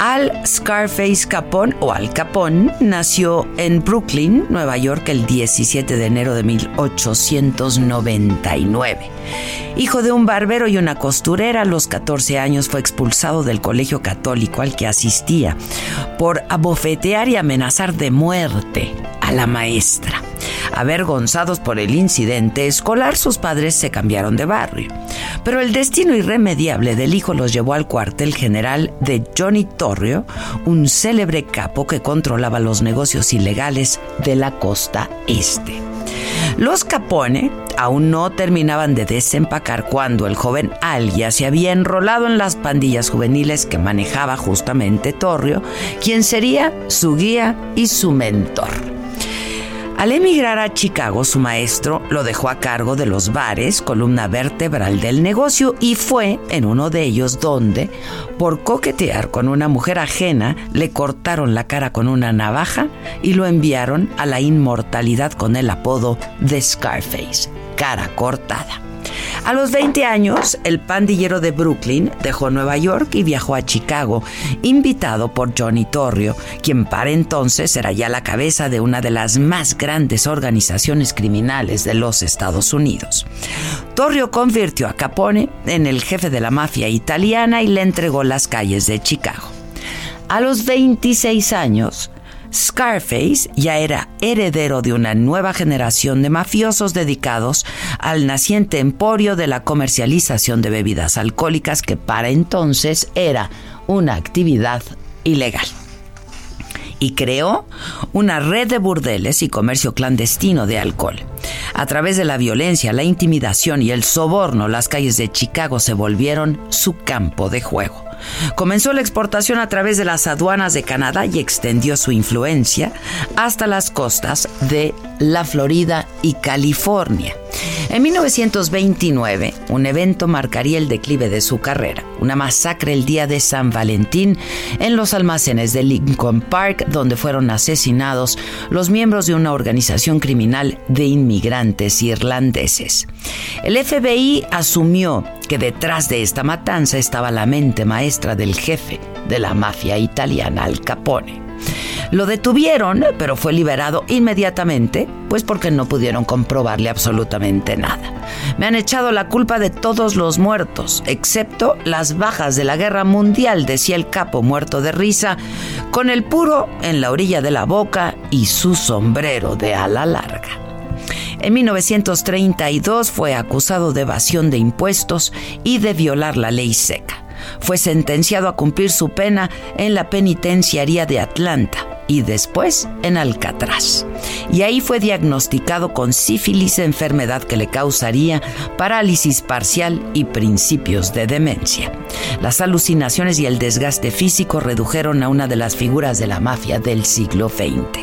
Al Scarface Capón o Al Capón nació en Brooklyn, Nueva York, el 17 de enero de 1899. Hijo de un barbero y una costurera, a los 14 años fue expulsado del colegio católico al que asistía por abofetear y amenazar de muerte a la maestra. Avergonzados por el incidente escolar, sus padres se cambiaron de barrio. Pero el destino irremediable del hijo los llevó al cuartel general de Johnny Un célebre capo que controlaba los negocios ilegales de la costa este. Los Capone aún no terminaban de desempacar cuando el joven Al ya se había enrolado en las pandillas juveniles que manejaba justamente Torrio, quien sería su guía y su mentor. Al emigrar a Chicago, su maestro lo dejó a cargo de los bares, columna vertebral del negocio, y fue en uno de ellos donde, por coquetear con una mujer ajena, le cortaron la cara con una navaja y lo enviaron a la inmortalidad con el apodo de Scarface, cara cortada. A los 20 años, el pandillero de Brooklyn dejó Nueva York y viajó a Chicago, invitado por Johnny Torrio, quien para entonces era ya la cabeza de una de las más grandes organizaciones criminales de los Estados Unidos. Torrio convirtió a Capone en el jefe de la mafia italiana y le entregó las calles de Chicago. A los 26 años, Scarface ya era heredero de una nueva generación de mafiosos dedicados al naciente emporio de la comercialización de bebidas alcohólicas que para entonces era una actividad ilegal y creó una red de burdeles y comercio clandestino de alcohol. A través de la violencia, la intimidación y el soborno, las calles de Chicago se volvieron su campo de juego. Comenzó la exportación a través de las aduanas de Canadá y extendió su influencia hasta las costas de la Florida y California. En 1929, un evento marcaría el declive de su carrera, una masacre el día de San Valentín en los almacenes de Lincoln Park, donde fueron asesinados los miembros de una organización criminal de inmigrantes irlandeses. El FBI asumió que detrás de esta matanza estaba la mente maestra del jefe de la mafia italiana Al Capone. Lo detuvieron, pero fue liberado inmediatamente, pues porque no pudieron comprobarle absolutamente nada. Me han echado la culpa de todos los muertos, excepto las bajas de la guerra mundial, decía el capo muerto de risa, con el puro en la orilla de la boca y su sombrero de ala larga. En 1932 fue acusado de evasión de impuestos y de violar la ley seca. Fue sentenciado a cumplir su pena en la penitenciaría de Atlanta y después en Alcatraz. Y ahí fue diagnosticado con sífilis, enfermedad que le causaría parálisis parcial y principios de demencia. Las alucinaciones y el desgaste físico redujeron a una de las figuras de la mafia del siglo XX.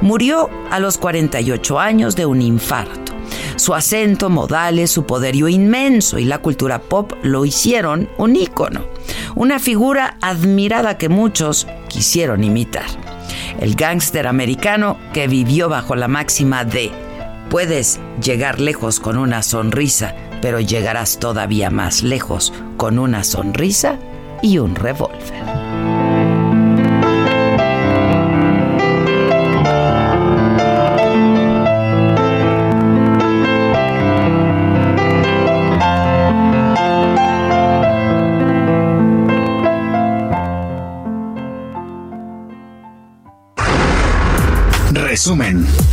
Murió a los 48 años de un infarto. Su acento, modales, su poderío inmenso y la cultura pop lo hicieron un ícono, una figura admirada que muchos quisieron imitar el gángster americano que vivió bajo la máxima de puedes llegar lejos con una sonrisa, pero llegarás todavía más lejos con una sonrisa y un revólver. Resumen.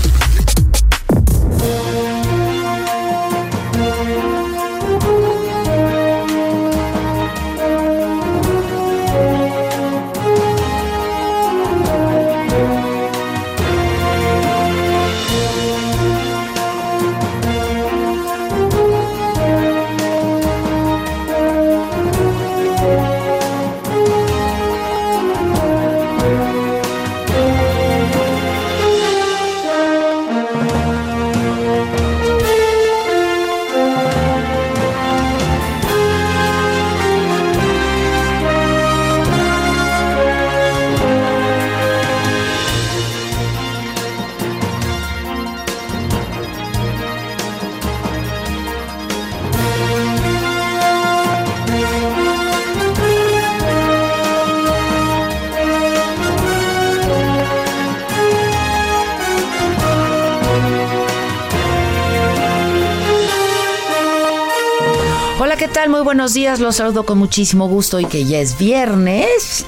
Buenos días, los saludo con muchísimo gusto y que ya es viernes.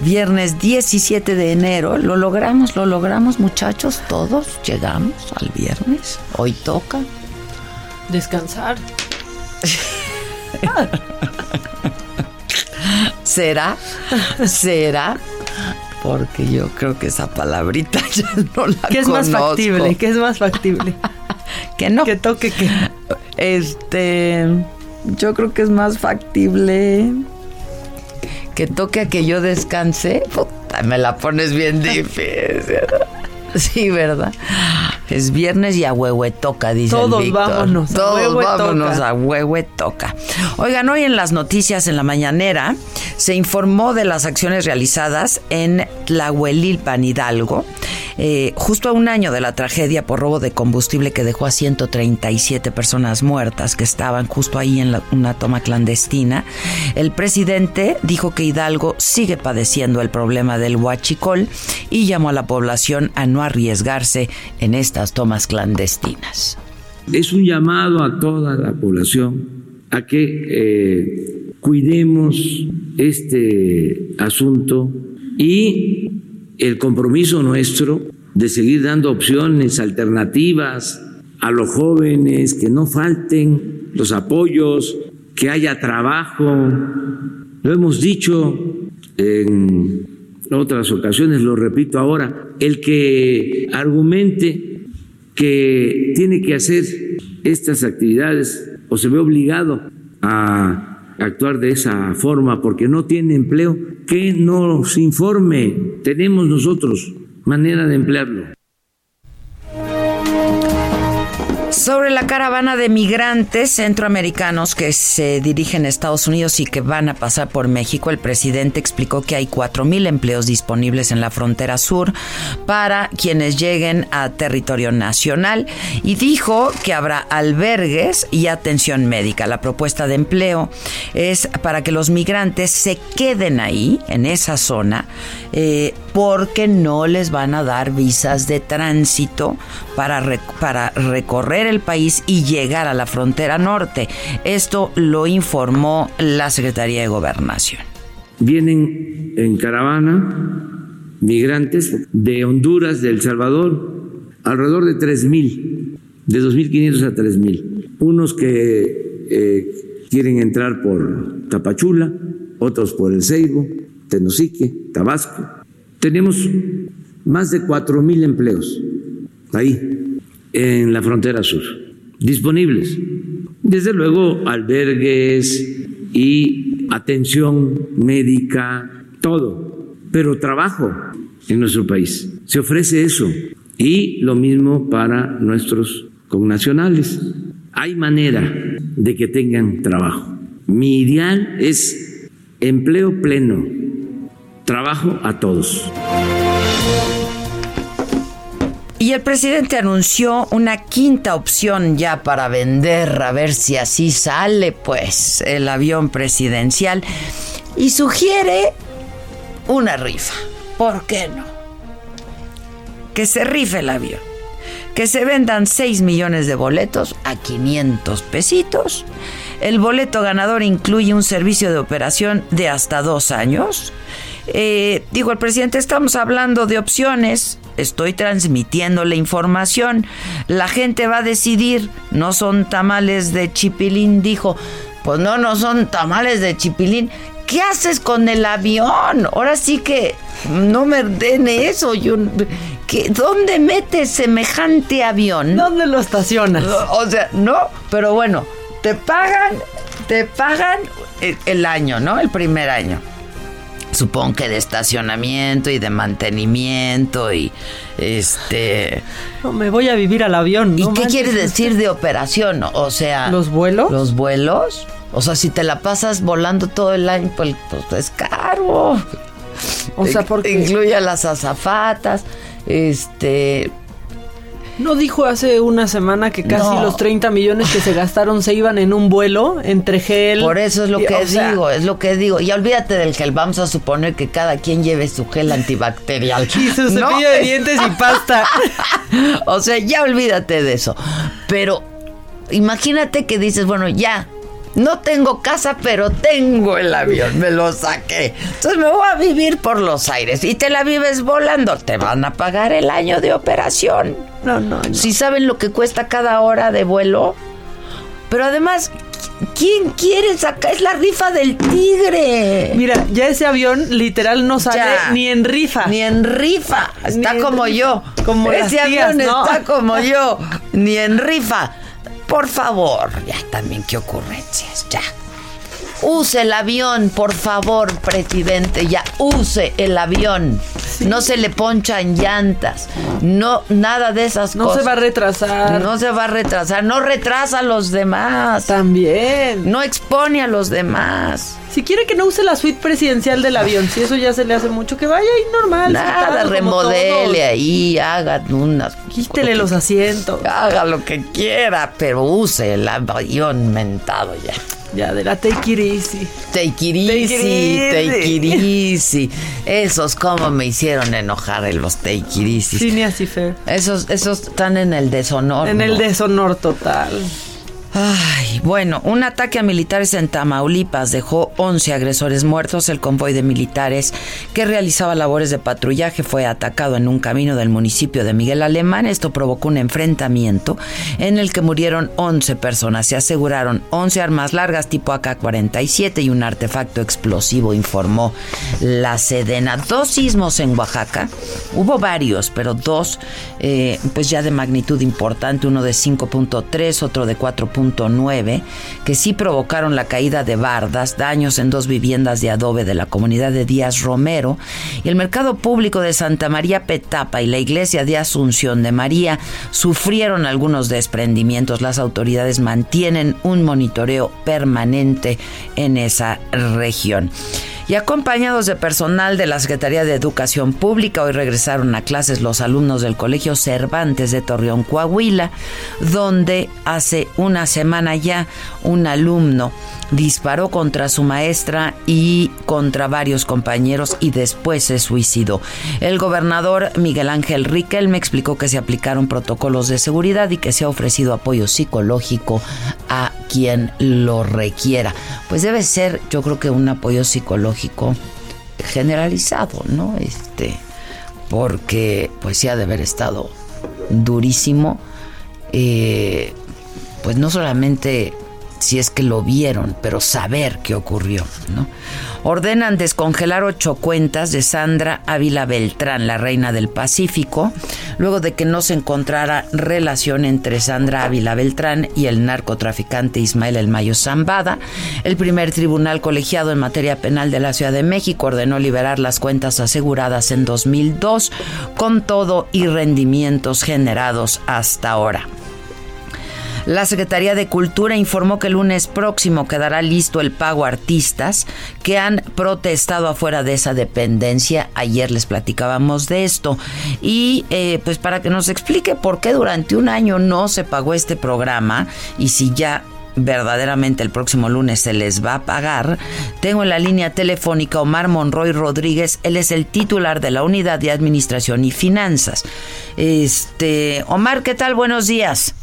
Viernes 17 de enero, lo logramos, lo logramos muchachos, todos llegamos al viernes, hoy toca. Descansar. ¿Será? ¿Será? Porque yo creo que esa palabrita ya no la ¿Qué es más factible? ¿Qué es más factible? que no. Que toque que. Este. Yo creo que es más factible que toque a que yo descanse. Puta, me la pones bien difícil. Sí, ¿verdad? Es viernes y a huehue toca, dice Todos el vámonos. Todos a vámonos toca. a huehue toca. Oigan, hoy en las noticias en la mañanera se informó de las acciones realizadas en Tlahuelilpan, Hidalgo, eh, justo a un año de la tragedia por robo de combustible que dejó a 137 personas muertas que estaban justo ahí en una toma clandestina. El presidente dijo que Hidalgo sigue padeciendo el problema del huachicol y llamó a la población a no arriesgarse en estas tomas clandestinas. Es un llamado a toda la población a que eh, cuidemos este asunto y el compromiso nuestro de seguir dando opciones alternativas a los jóvenes, que no falten los apoyos, que haya trabajo. Lo hemos dicho en otras ocasiones, lo repito ahora, el que argumente que tiene que hacer estas actividades o se ve obligado a actuar de esa forma porque no tiene empleo, que nos informe. Tenemos nosotros manera de emplearlo. Sobre la caravana de migrantes centroamericanos que se dirigen a Estados Unidos y que van a pasar por México, el presidente explicó que hay 4.000 empleos disponibles en la frontera sur para quienes lleguen a territorio nacional y dijo que habrá albergues y atención médica. La propuesta de empleo es para que los migrantes se queden ahí, en esa zona, eh, porque no les van a dar visas de tránsito para, para recorrer el país y llegar a la frontera norte. Esto lo informó la Secretaría de Gobernación. Vienen en caravana migrantes de Honduras, de El Salvador, alrededor de 3.000, de 2.500 a 3.000. Unos que eh, quieren entrar por Tapachula, otros por El Ceibo, Tenosique, Tabasco. Tenemos más de 4.000 empleos ahí, en la frontera sur, disponibles. Desde luego, albergues y atención médica, todo, pero trabajo en nuestro país. Se ofrece eso. Y lo mismo para nuestros connacionales. Hay manera de que tengan trabajo. Mi ideal es empleo pleno, trabajo a todos. Y el presidente anunció una quinta opción ya para vender, a ver si así sale, pues, el avión presidencial. Y sugiere una rifa. ¿Por qué no? Que se rife el avión. Que se vendan 6 millones de boletos a 500 pesitos. El boleto ganador incluye un servicio de operación de hasta dos años. Eh, dijo el presidente, estamos hablando de opciones, estoy transmitiendo la información, la gente va a decidir, no son tamales de chipilín, dijo, pues no, no son tamales de chipilín. ¿Qué haces con el avión? Ahora sí que no me den eso. Yo, ¿qué- ¿Dónde metes semejante avión? ¿Dónde lo estacionas? O sea, no, pero bueno, te pagan, te pagan el, el año, ¿no? El primer año. Supongo que de estacionamiento y de mantenimiento y este. No, me voy a vivir al avión. ¿Y no qué manches. quiere decir de operación? O sea. ¿Los vuelos? Los vuelos. O sea, si te la pasas volando todo el año, pues, pues es caro. O sea, porque Incluye a las azafatas. Este. No dijo hace una semana que casi No. los 30 millones que se gastaron se iban en un vuelo entre gel. Por eso es lo y- que sea, digo, es lo que digo. Y olvídate del gel, vamos a suponer que cada quien lleve su gel antibacterial. Y su cepillo ¿No? de dientes y pasta. o sea, ya olvídate de eso. Pero imagínate que dices, bueno, ya, No tengo casa, pero tengo el avión, me lo saqué. Entonces me voy a vivir por los aires y te la vives volando. Te van a pagar el año de operación. No, no, no. Si saben lo que cuesta cada hora de vuelo. Pero además, ¿quién quiere sacar? Es la rifa del tigre. Mira, ya ese avión literal no sale Ya. ni en rifa. Ni en rifa. Está Ni como yo. Como Ese las tías, avión ¿no? está como yo. Ni en rifa. Por favor. Ya también, qué ocurrencias. Ya. Use el avión, por favor, presidente. Ya, use el avión. No se le ponchan llantas. No, nada de esas no cosas. se va a retrasar. No se va a retrasar. No retrasa a los demás. También. No expone a los demás. Si quiere que no use la suite presidencial del avión, si eso ya se le hace mucho, que vaya ahí normal. Nada, remodele ahí, haga unas. Quítele los asientos. Haga lo que quiera, pero use el avión mentado ya. Ya, de la take it easy. Take it easy, Take it take it easy. easy. Esos como me hicieron enojar en los take it easy. Phineas y Fer. Esos, esos están en el deshonor. En el ¿no? deshonor total. Ay, bueno, un ataque a militares en Tamaulipas dejó 11 agresores muertos. El convoy de militares que realizaba labores de patrullaje fue atacado en un camino del municipio de Miguel Alemán. Esto provocó un enfrentamiento en el que murieron 11 personas. Se aseguraron 11 armas largas tipo AK-47 y un artefacto explosivo, informó la Sedena. Dos sismos en Oaxaca. Hubo varios, pero dos, eh, pues ya de magnitud importante. Uno de 5.3, otro de 4.9, que sí provocaron la caída de bardas, daños en dos viviendas de adobe de la comunidad de Díaz Romero y el mercado público de Santa María Petapa y la iglesia de Asunción de María sufrieron algunos desprendimientos. Las autoridades mantienen un monitoreo permanente en esa región. Y acompañados de personal de la Secretaría de Educación Pública, hoy regresaron a clases los alumnos del Colegio Cervantes de Torreón, Coahuila, donde hace una semana ya un alumno disparó contra su maestra y contra varios compañeros y después se suicidó. El gobernador Miguel Ángel Riquel me explicó que se aplicaron protocolos de seguridad y que se ha ofrecido apoyo psicológico a quien lo requiera. Pues debe ser, yo creo que un apoyo psicológico generalizado, ¿no? Este, porque pues sí ha de haber estado durísimo. Eh, pues no solamente si es que lo vieron, pero saber qué ocurrió. Ordenan descongelar ocho cuentas de Sandra Ávila Beltrán, la reina del Pacífico, luego de que no se encontrara relación entre Sandra Ávila Beltrán y el narcotraficante Ismael El Mayo Zambada. El primer tribunal colegiado en materia penal de la Ciudad de México ordenó liberar las cuentas aseguradas en 2002 con todo y rendimientos generados hasta ahora. La Secretaría de Cultura informó que el lunes próximo quedará listo el pago a artistas que han protestado afuera de esa dependencia. Ayer les platicábamos de esto. Y eh, pues para que nos explique por qué durante un año no se pagó este programa y si ya verdaderamente el próximo lunes se les va a pagar. Tengo en la línea telefónica Omar Monroy Rodríguez, él es el titular de la Unidad de Administración y Finanzas. Este, Omar, ¿qué tal? Buenos días.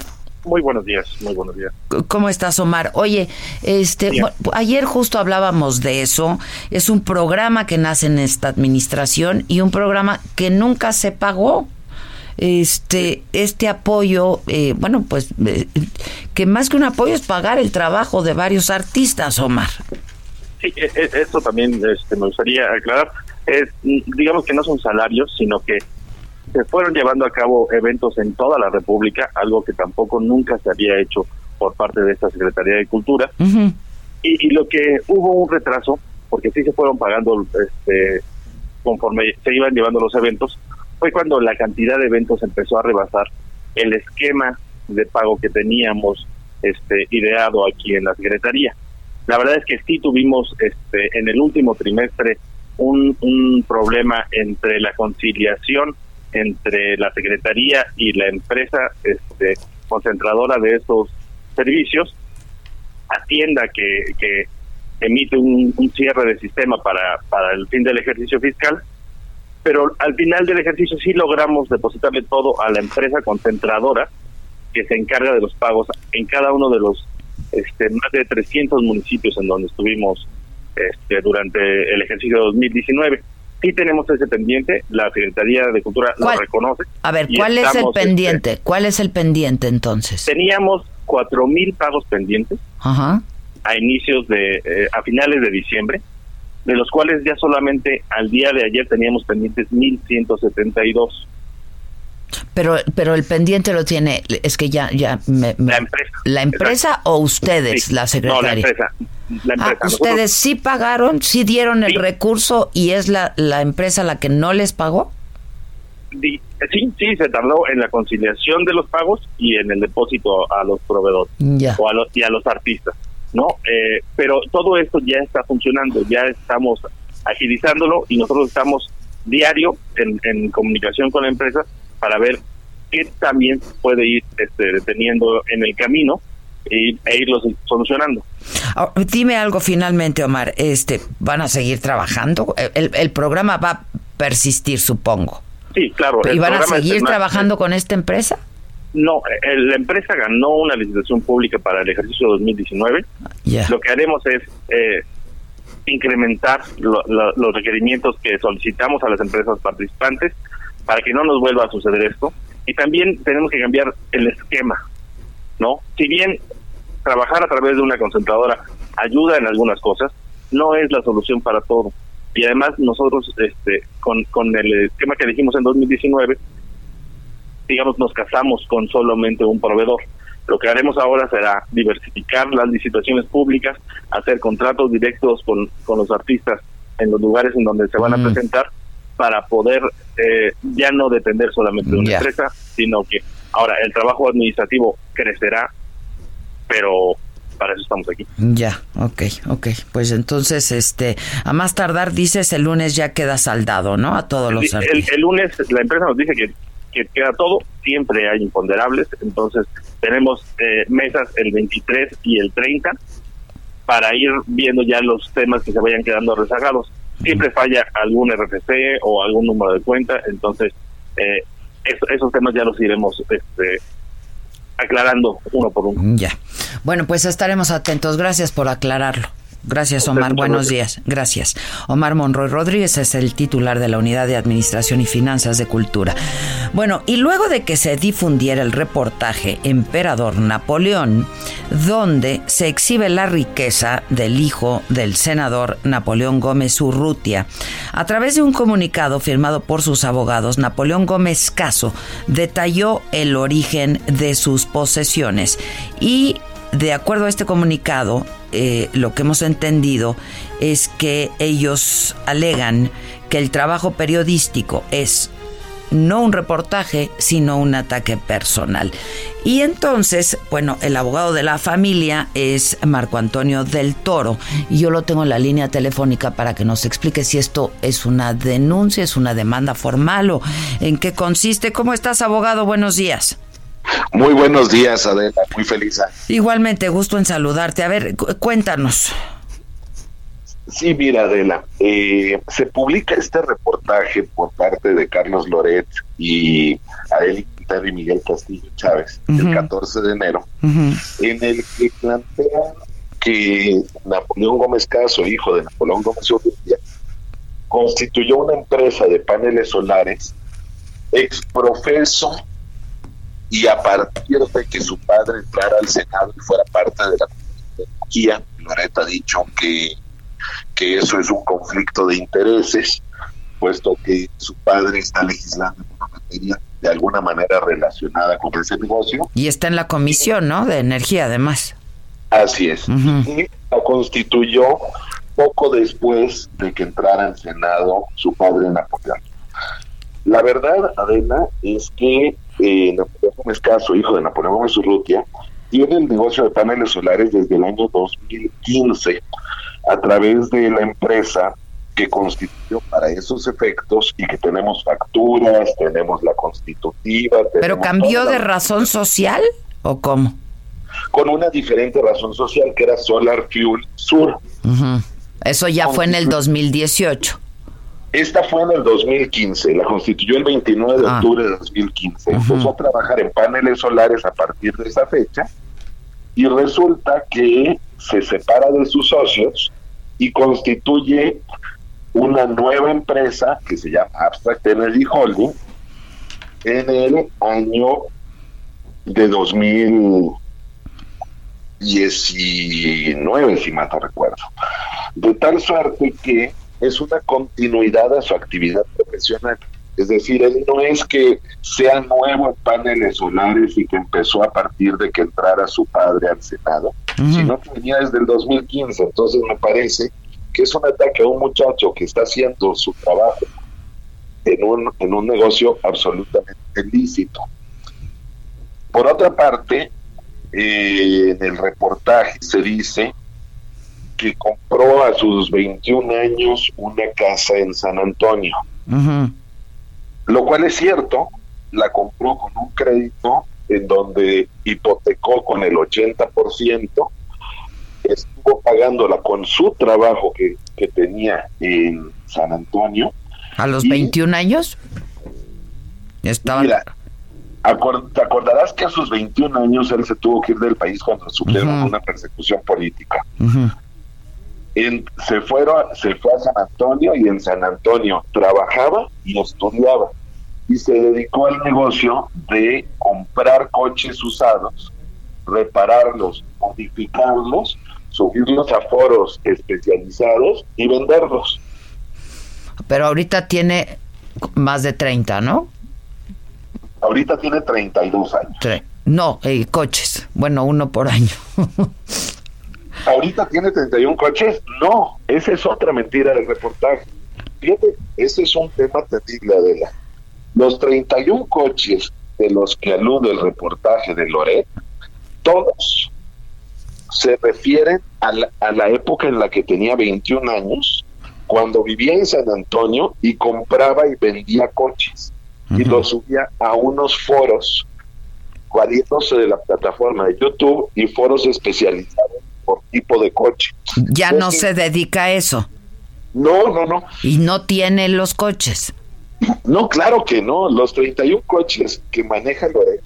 Muy buenos días, muy buenos días. ¿Cómo estás, Omar? Oye, este, bueno, ayer justo hablábamos de eso. Es un programa que nace en esta administración y un programa que nunca se pagó. Este, este apoyo, eh, bueno, pues eh, que más que un apoyo es pagar el trabajo de varios artistas, Omar. Sí, e- e- esto también este, me gustaría aclarar. Es, mm, digamos que no son salarios, sino que se fueron llevando a cabo eventos en toda la República, algo que tampoco nunca se había hecho por parte de esta Secretaría de Cultura. Y, y lo que hubo un retraso, porque sí se fueron pagando este, conforme se iban llevando los eventos, fue cuando la cantidad de eventos empezó a rebasar el esquema de pago que teníamos este, ideado aquí en la Secretaría. La verdad es que sí tuvimos este, en el último trimestre un, un problema entre la conciliación entre la Secretaría y la empresa este, concentradora de estos servicios, Hacienda que, que emite un, un cierre de sistema para, para el fin del ejercicio fiscal, pero al final del ejercicio sí logramos depositarle todo a la empresa concentradora que se encarga de los pagos en cada uno de los este, más de 300 municipios en donde estuvimos este, durante el ejercicio 2019. Sí tenemos ese pendiente, la Secretaría de Cultura lo reconoce. A ver, ¿cuál es el este, pendiente? ¿Cuál es el pendiente entonces? Teníamos cuatro mil pagos pendientes Ajá. a inicios de, eh, a finales de diciembre, de los cuales ya solamente al día de ayer teníamos pendientes 1.172. Pero, pero el pendiente lo tiene, es que ya, ya me, la empresa. ¿La empresa o ustedes, la secretaria? No, la empresa. La ah. ¿Ustedes sí pagaron, sí dieron el recurso y es la, la empresa la que no les pagó? Sí, sí, se tardó en la conciliación de los pagos y en el depósito a los proveedores o a los, y a los artistas, ¿no? Eh, pero todo esto ya está funcionando, ya estamos agilizándolo y nosotros estamos diario en, en comunicación con la empresa para ver qué también puede ir este, deteniendo en el camino e, e irlo solucionando. Ah, dime algo finalmente, Omar. Este, ¿Van a seguir trabajando? El, el programa va a persistir, supongo. Sí, claro. ¿Y van a seguir trabajando con esta empresa? No, la empresa ganó una licitación pública para el ejercicio 2019. Lo que haremos es eh, incrementar los requerimientos que solicitamos a las empresas participantes para que no nos vuelva a suceder esto. Y también tenemos que cambiar el esquema, ¿no? Si bien trabajar a través de una concentradora ayuda en algunas cosas, no es la solución para todo. Y además nosotros, este, con, con el esquema que dijimos en 2019, digamos, nos casamos con solamente un proveedor. Lo que haremos ahora será diversificar las licitaciones públicas, hacer contratos directos con, con los artistas en los lugares en donde se van a mm. presentar para poder eh, ya no depender solamente de una empresa, sino que ahora el trabajo administrativo crecerá, pero para eso estamos aquí. Ya, ok, ok. Pues entonces, este, a más tardar, dices, el lunes ya queda saldado, ¿no? A todos los el, el, lunes la empresa nos dice que, que queda todo, siempre hay imponderables, entonces tenemos eh, mesas el 23 y el 30 para ir viendo ya los temas que se vayan quedando rezagados siempre falla algún RFC o algún número de cuenta, entonces eh, esos temas ya los iremos este, aclarando uno por uno. Ya. Bueno, pues estaremos atentos. Gracias por aclararlo. Gracias, Omar. Buenos días. Gracias. Omar Monroy Rodríguez es el titular de la Unidad de Administración y Finanzas de Cultura. Bueno, y luego de que se difundiera el reportaje Emperador Napoleón, donde se exhibe la riqueza del hijo del senador Napoleón Gómez Urrutia, a través de un comunicado firmado por sus abogados, Napoleón Gómez Caso detalló el origen de sus posesiones y de acuerdo a este comunicado, eh, lo que hemos entendido es que ellos alegan que el trabajo periodístico es no un reportaje, sino un ataque personal. Y entonces, bueno, el abogado de la familia es Marco Antonio del Toro y yo lo tengo en la línea telefónica para que nos explique si esto es una denuncia, es una demanda formal o en qué consiste. ¿Cómo estás, abogado? Buenos días. Muy buenos días, Adela, muy feliz. Igualmente, gusto en saludarte. A ver, cuéntanos. Sí, mira, Adela, eh, se publica este reportaje por parte de Carlos Loret y Adeli Quintero y Miguel Castillo Chávez el 14 de enero, en el que plantean que Napoleón Gómez Caso, hijo de Napoleón Gómez Urrutia, constituyó una empresa de paneles solares exprofeso y a partir de que su padre entrara al Senado y fuera parte de la monarquía, Loret ha dicho que, que eso es un conflicto de intereses, puesto que su padre está legislando en una materia de alguna manera relacionada con ese negocio. Y está en la comisión, ¿no? De energía, además. Así es. Y la constituyó poco después de que entrara al Senado su padre Napoleón. La verdad, Adela, es que eh, Napoleón Gómez Caso, hijo de Napoleón Gómez Urrutia, tiene el negocio de paneles solares desde el año 2015 a través de la empresa que constituyó para esos efectos y que tenemos facturas, tenemos la constitutiva. ¿Pero cambió de razón social o cómo? Con una diferente razón social que era Solar Fuel Sur. Eso ya fue en el 2018. Esta fue en el 2015, la constituyó el 29 de ah. octubre de 2015. Empezó a trabajar en paneles solares a partir de esa fecha y resulta que se separa de sus socios y constituye una nueva empresa que se llama Abstract Energy Holding en el año de 2019, si mal no recuerdo. De tal suerte que es una continuidad a su actividad profesional. Es decir, él no es que sea nuevo en paneles solares y que empezó a partir de que entrara su padre al Senado, sino que venía desde el 2015. Entonces me parece que es un ataque a un muchacho que está haciendo su trabajo en un, en un negocio absolutamente ilícito. Por otra parte, eh, en el reportaje se dice que compró a sus 21 años una casa en San Antonio. Lo cual es cierto, la compró con un crédito en donde hipotecó con el 80%, estuvo pagándola con su trabajo que, tenía en San Antonio. ¿A los 21 años? Estaba... Mira, te acordarás que a sus 21 años él se tuvo que ir del país cuando sufrieron una persecución política se, fueron, se fue a San Antonio y en San Antonio trabajaba y estudiaba. Y se dedicó al negocio de comprar coches usados, repararlos, modificarlos, subirlos a foros especializados y venderlos. Pero ahorita tiene más de 30, ¿no? Ahorita tiene 32 años. No, eh, coches. Bueno, uno por año. ahorita tiene 31 coches. No, esa es otra mentira del reportaje. Fíjate, ese es un tema terrible, Adela. Los 31 coches de los que alude el reportaje de Loret, todos se refieren a la, época en la que tenía 21 años, cuando vivía en San Antonio y compraba y vendía coches. Y los subía a unos foros, valiéndose de la plataforma de YouTube y foros especializados tipo de coche. Ya no se dedica a eso. No, no, no. Y no tiene los coches. No, claro que no. Los 31 coches que maneja Loret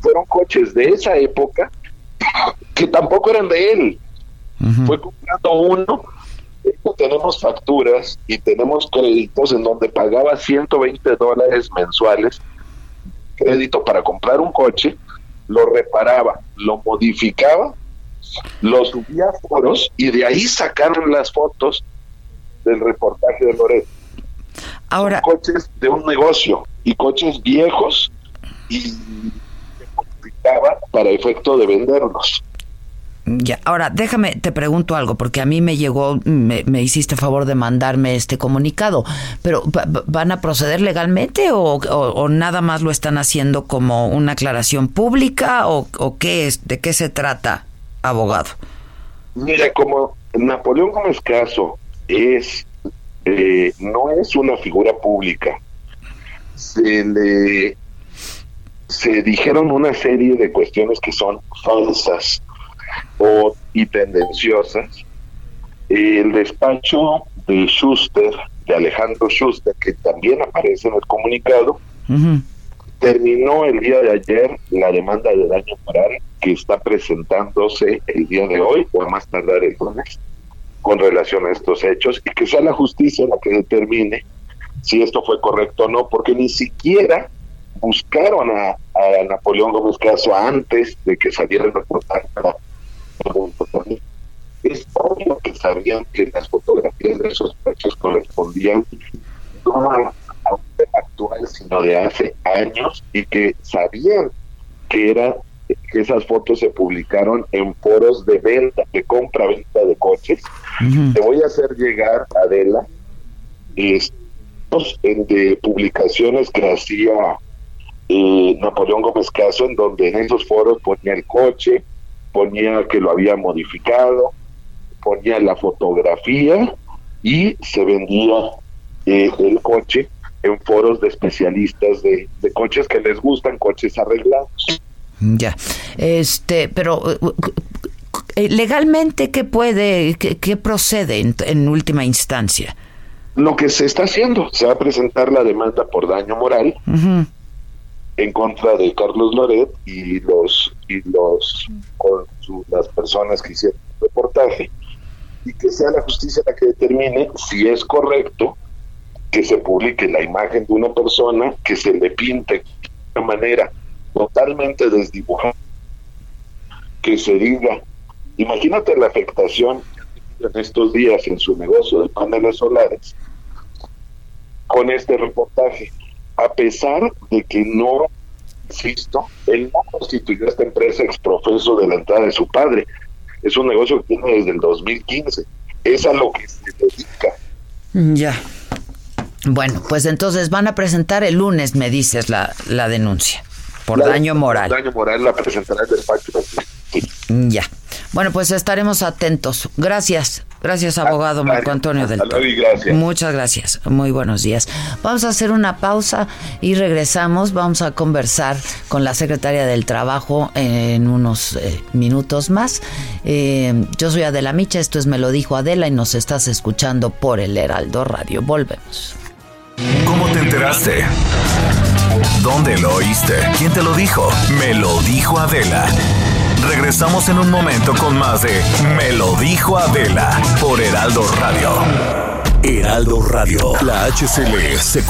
fueron coches de esa época que tampoco eran de él. Fue comprando uno. Tenemos facturas y tenemos créditos en donde pagaba 120 dólares mensuales crédito para comprar un coche, lo reparaba, lo modificaba los subí a foros y de ahí sacaron las fotos del reportaje de Loreto. Ahora, coches de un negocio y coches viejos y se modificaba para efecto de venderlos. Ya, ahora déjame, te pregunto algo, porque a mí me llegó, me, hiciste favor de mandarme este comunicado, pero ¿van a proceder legalmente o, nada más lo están haciendo como una aclaración pública o, o qué es, de qué se trata? Abogado? Mira, como Napoleón Gómez Caso es, eh, no es una figura pública, se le se dijeron una serie de cuestiones que son falsas o y tendenciosas. El despacho de Schuster, de Alejandro Schuster, que también aparece en el comunicado, terminó el día de ayer la demanda de daño moral que está presentándose el día de hoy o a más tardar el lunes con relación a estos hechos y que sea la justicia la que determine si esto fue correcto o no, porque ni siquiera buscaron a, Napoleón Gómez Caso antes de que saliera el reportaje es obvio que sabían que las fotografías de esos hechos correspondían a actual, sino de hace años y que sabían que era que esas fotos se publicaron en foros de venta, de compra-venta de coches. Te voy a hacer llegar, Adela, estos de publicaciones que hacía eh, Napoleón Gómez Caso, en donde en esos foros ponía el coche, ponía que lo había modificado, ponía la fotografía y se vendía eh, el coche en foros de especialistas de, coches que les gustan, coches arreglados. Ya, este, pero eh, legalmente, ¿qué puede, qué, procede en, última instancia? Lo que se está haciendo, se va a presentar la demanda por daño moral en contra de Carlos Loret y los y los las personas que hicieron el reportaje y que sea la justicia la que determine si es correcto que se publique la imagen de una persona, que se le pinte de una manera totalmente desdibujada, que se diga, imagínate la afectación en estos días en su negocio de paneles solares con este reportaje, a pesar de que no, insisto, él no constituyó esta empresa exprofeso de la entrada de su padre, es un negocio que tiene desde el 2015, es a lo que se dedica. Ya. Bueno, pues entonces van a presentar el lunes, me dices, la, la denuncia por daño moral. Daño moral la presentará el despacho. Ya. Bueno, pues estaremos atentos. Gracias. Gracias, abogado Marco Antonio del Toro. Muchas gracias. Muy buenos días. Vamos a hacer una pausa y regresamos. Vamos a conversar con la secretaria del Trabajo en unos eh, minutos más. Eh, yo soy Adela Micha, esto es Me lo dijo Adela y nos estás escuchando por el Heraldo Radio. Volvemos. ¿Cómo te enteraste? ¿Dónde lo oíste? ¿Quién te lo dijo? Me lo dijo Adela. Regresamos en un momento con más de Me lo dijo Adela por Heraldo Radio. Heraldo Radio, la HCL se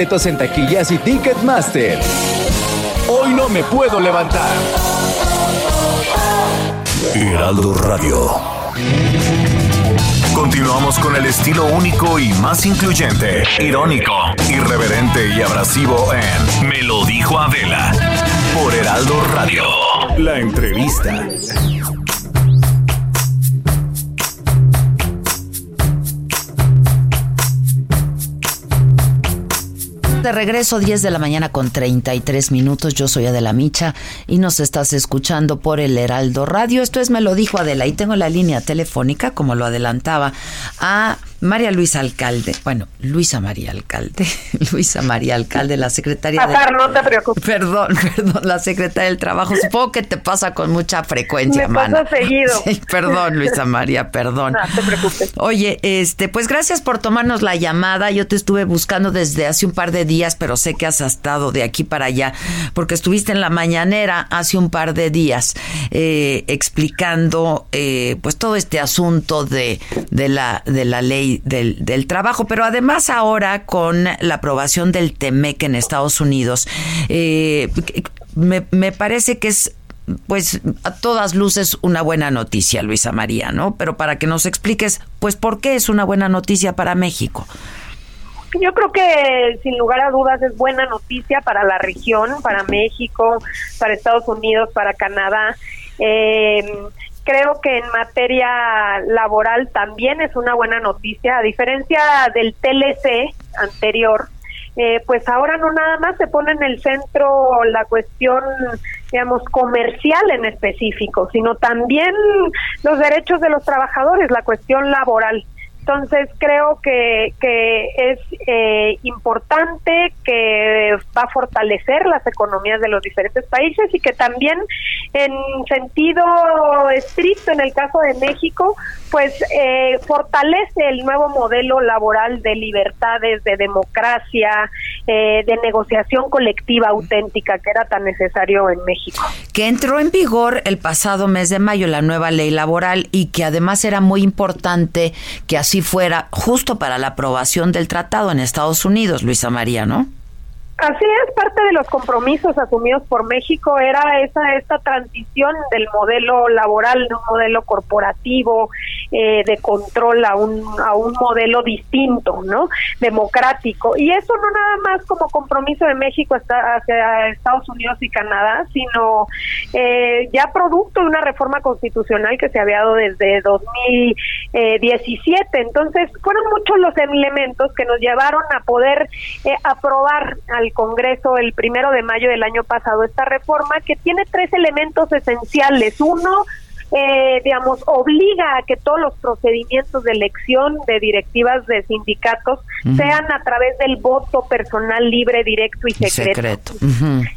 Boletos en taquillas y Ticketmaster. Hoy no me puedo levantar. Heraldo Radio. Continuamos con el estilo único y más incluyente, irónico, irreverente y abrasivo en Me lo dijo Adela por Heraldo Radio. La entrevista. De regreso, 10 de la mañana con 33 minutos. Yo soy Adela Micha y nos estás escuchando por el Heraldo Radio. Esto es Me lo dijo Adela y tengo la línea telefónica, como lo adelantaba, a María Luisa Alcalde, bueno, Luisa María Alcalde, Luisa María Alcalde, la secretaria Pasar, no te preocupes. Perdón, perdón, la secretaria del Trabajo. Supongo que te pasa con mucha frecuencia, Me pasa seguido. Sí, perdón, Luisa María, perdón. No te preocupes. Oye, este, pues gracias por tomarnos la llamada. Yo te estuve buscando desde hace un par de días, pero sé que has estado de aquí para allá, porque estuviste en la mañanera hace un par de días eh, explicando, eh, pues todo este asunto de, de la de la ley del, trabajo, pero además ahora con la aprobación del TEMEC en Estados Unidos, eh, me, me parece que es pues a todas luces una buena noticia, Luisa María, ¿no? Pero para que nos expliques, pues, ¿por qué es una buena noticia para México? Yo creo que sin lugar a dudas es buena noticia para la región, para México, para Estados Unidos, para Canadá. Eh, creo que en materia laboral también es una buena noticia, a diferencia del TLC anterior, eh, pues ahora no nada más se pone en el centro la cuestión, digamos, comercial en específico, sino también los derechos de los trabajadores, la cuestión laboral. Entonces creo que, que es eh, importante, que va a fortalecer las economías de los diferentes países y que también en sentido estricto en el caso de México, pues eh, fortalece el nuevo modelo laboral de libertades, de democracia, eh, de negociación colectiva auténtica que era tan necesario en México. Que entró en vigor el pasado mes de mayo la nueva ley laboral y que además era muy importante que así fuera justo para la aprobación del tratado en Estados Unidos, Luisa María, ¿no? Así es, parte de los compromisos asumidos por México era esa esta transición del modelo laboral, de un modelo corporativo, eh, de control a un, a un modelo distinto, ¿no? Democrático. Y eso no nada más como compromiso de México hacia Estados Unidos y Canadá, sino eh, ya producto de una reforma constitucional que se había dado desde 2017. Entonces, fueron muchos los elementos que nos llevaron a poder eh, aprobar al Congreso el primero de mayo del año pasado esta reforma que tiene tres elementos esenciales. Uno, eh, digamos, obliga a que todos los procedimientos de elección de directivas de sindicatos sean a través del voto personal libre, directo y secreto.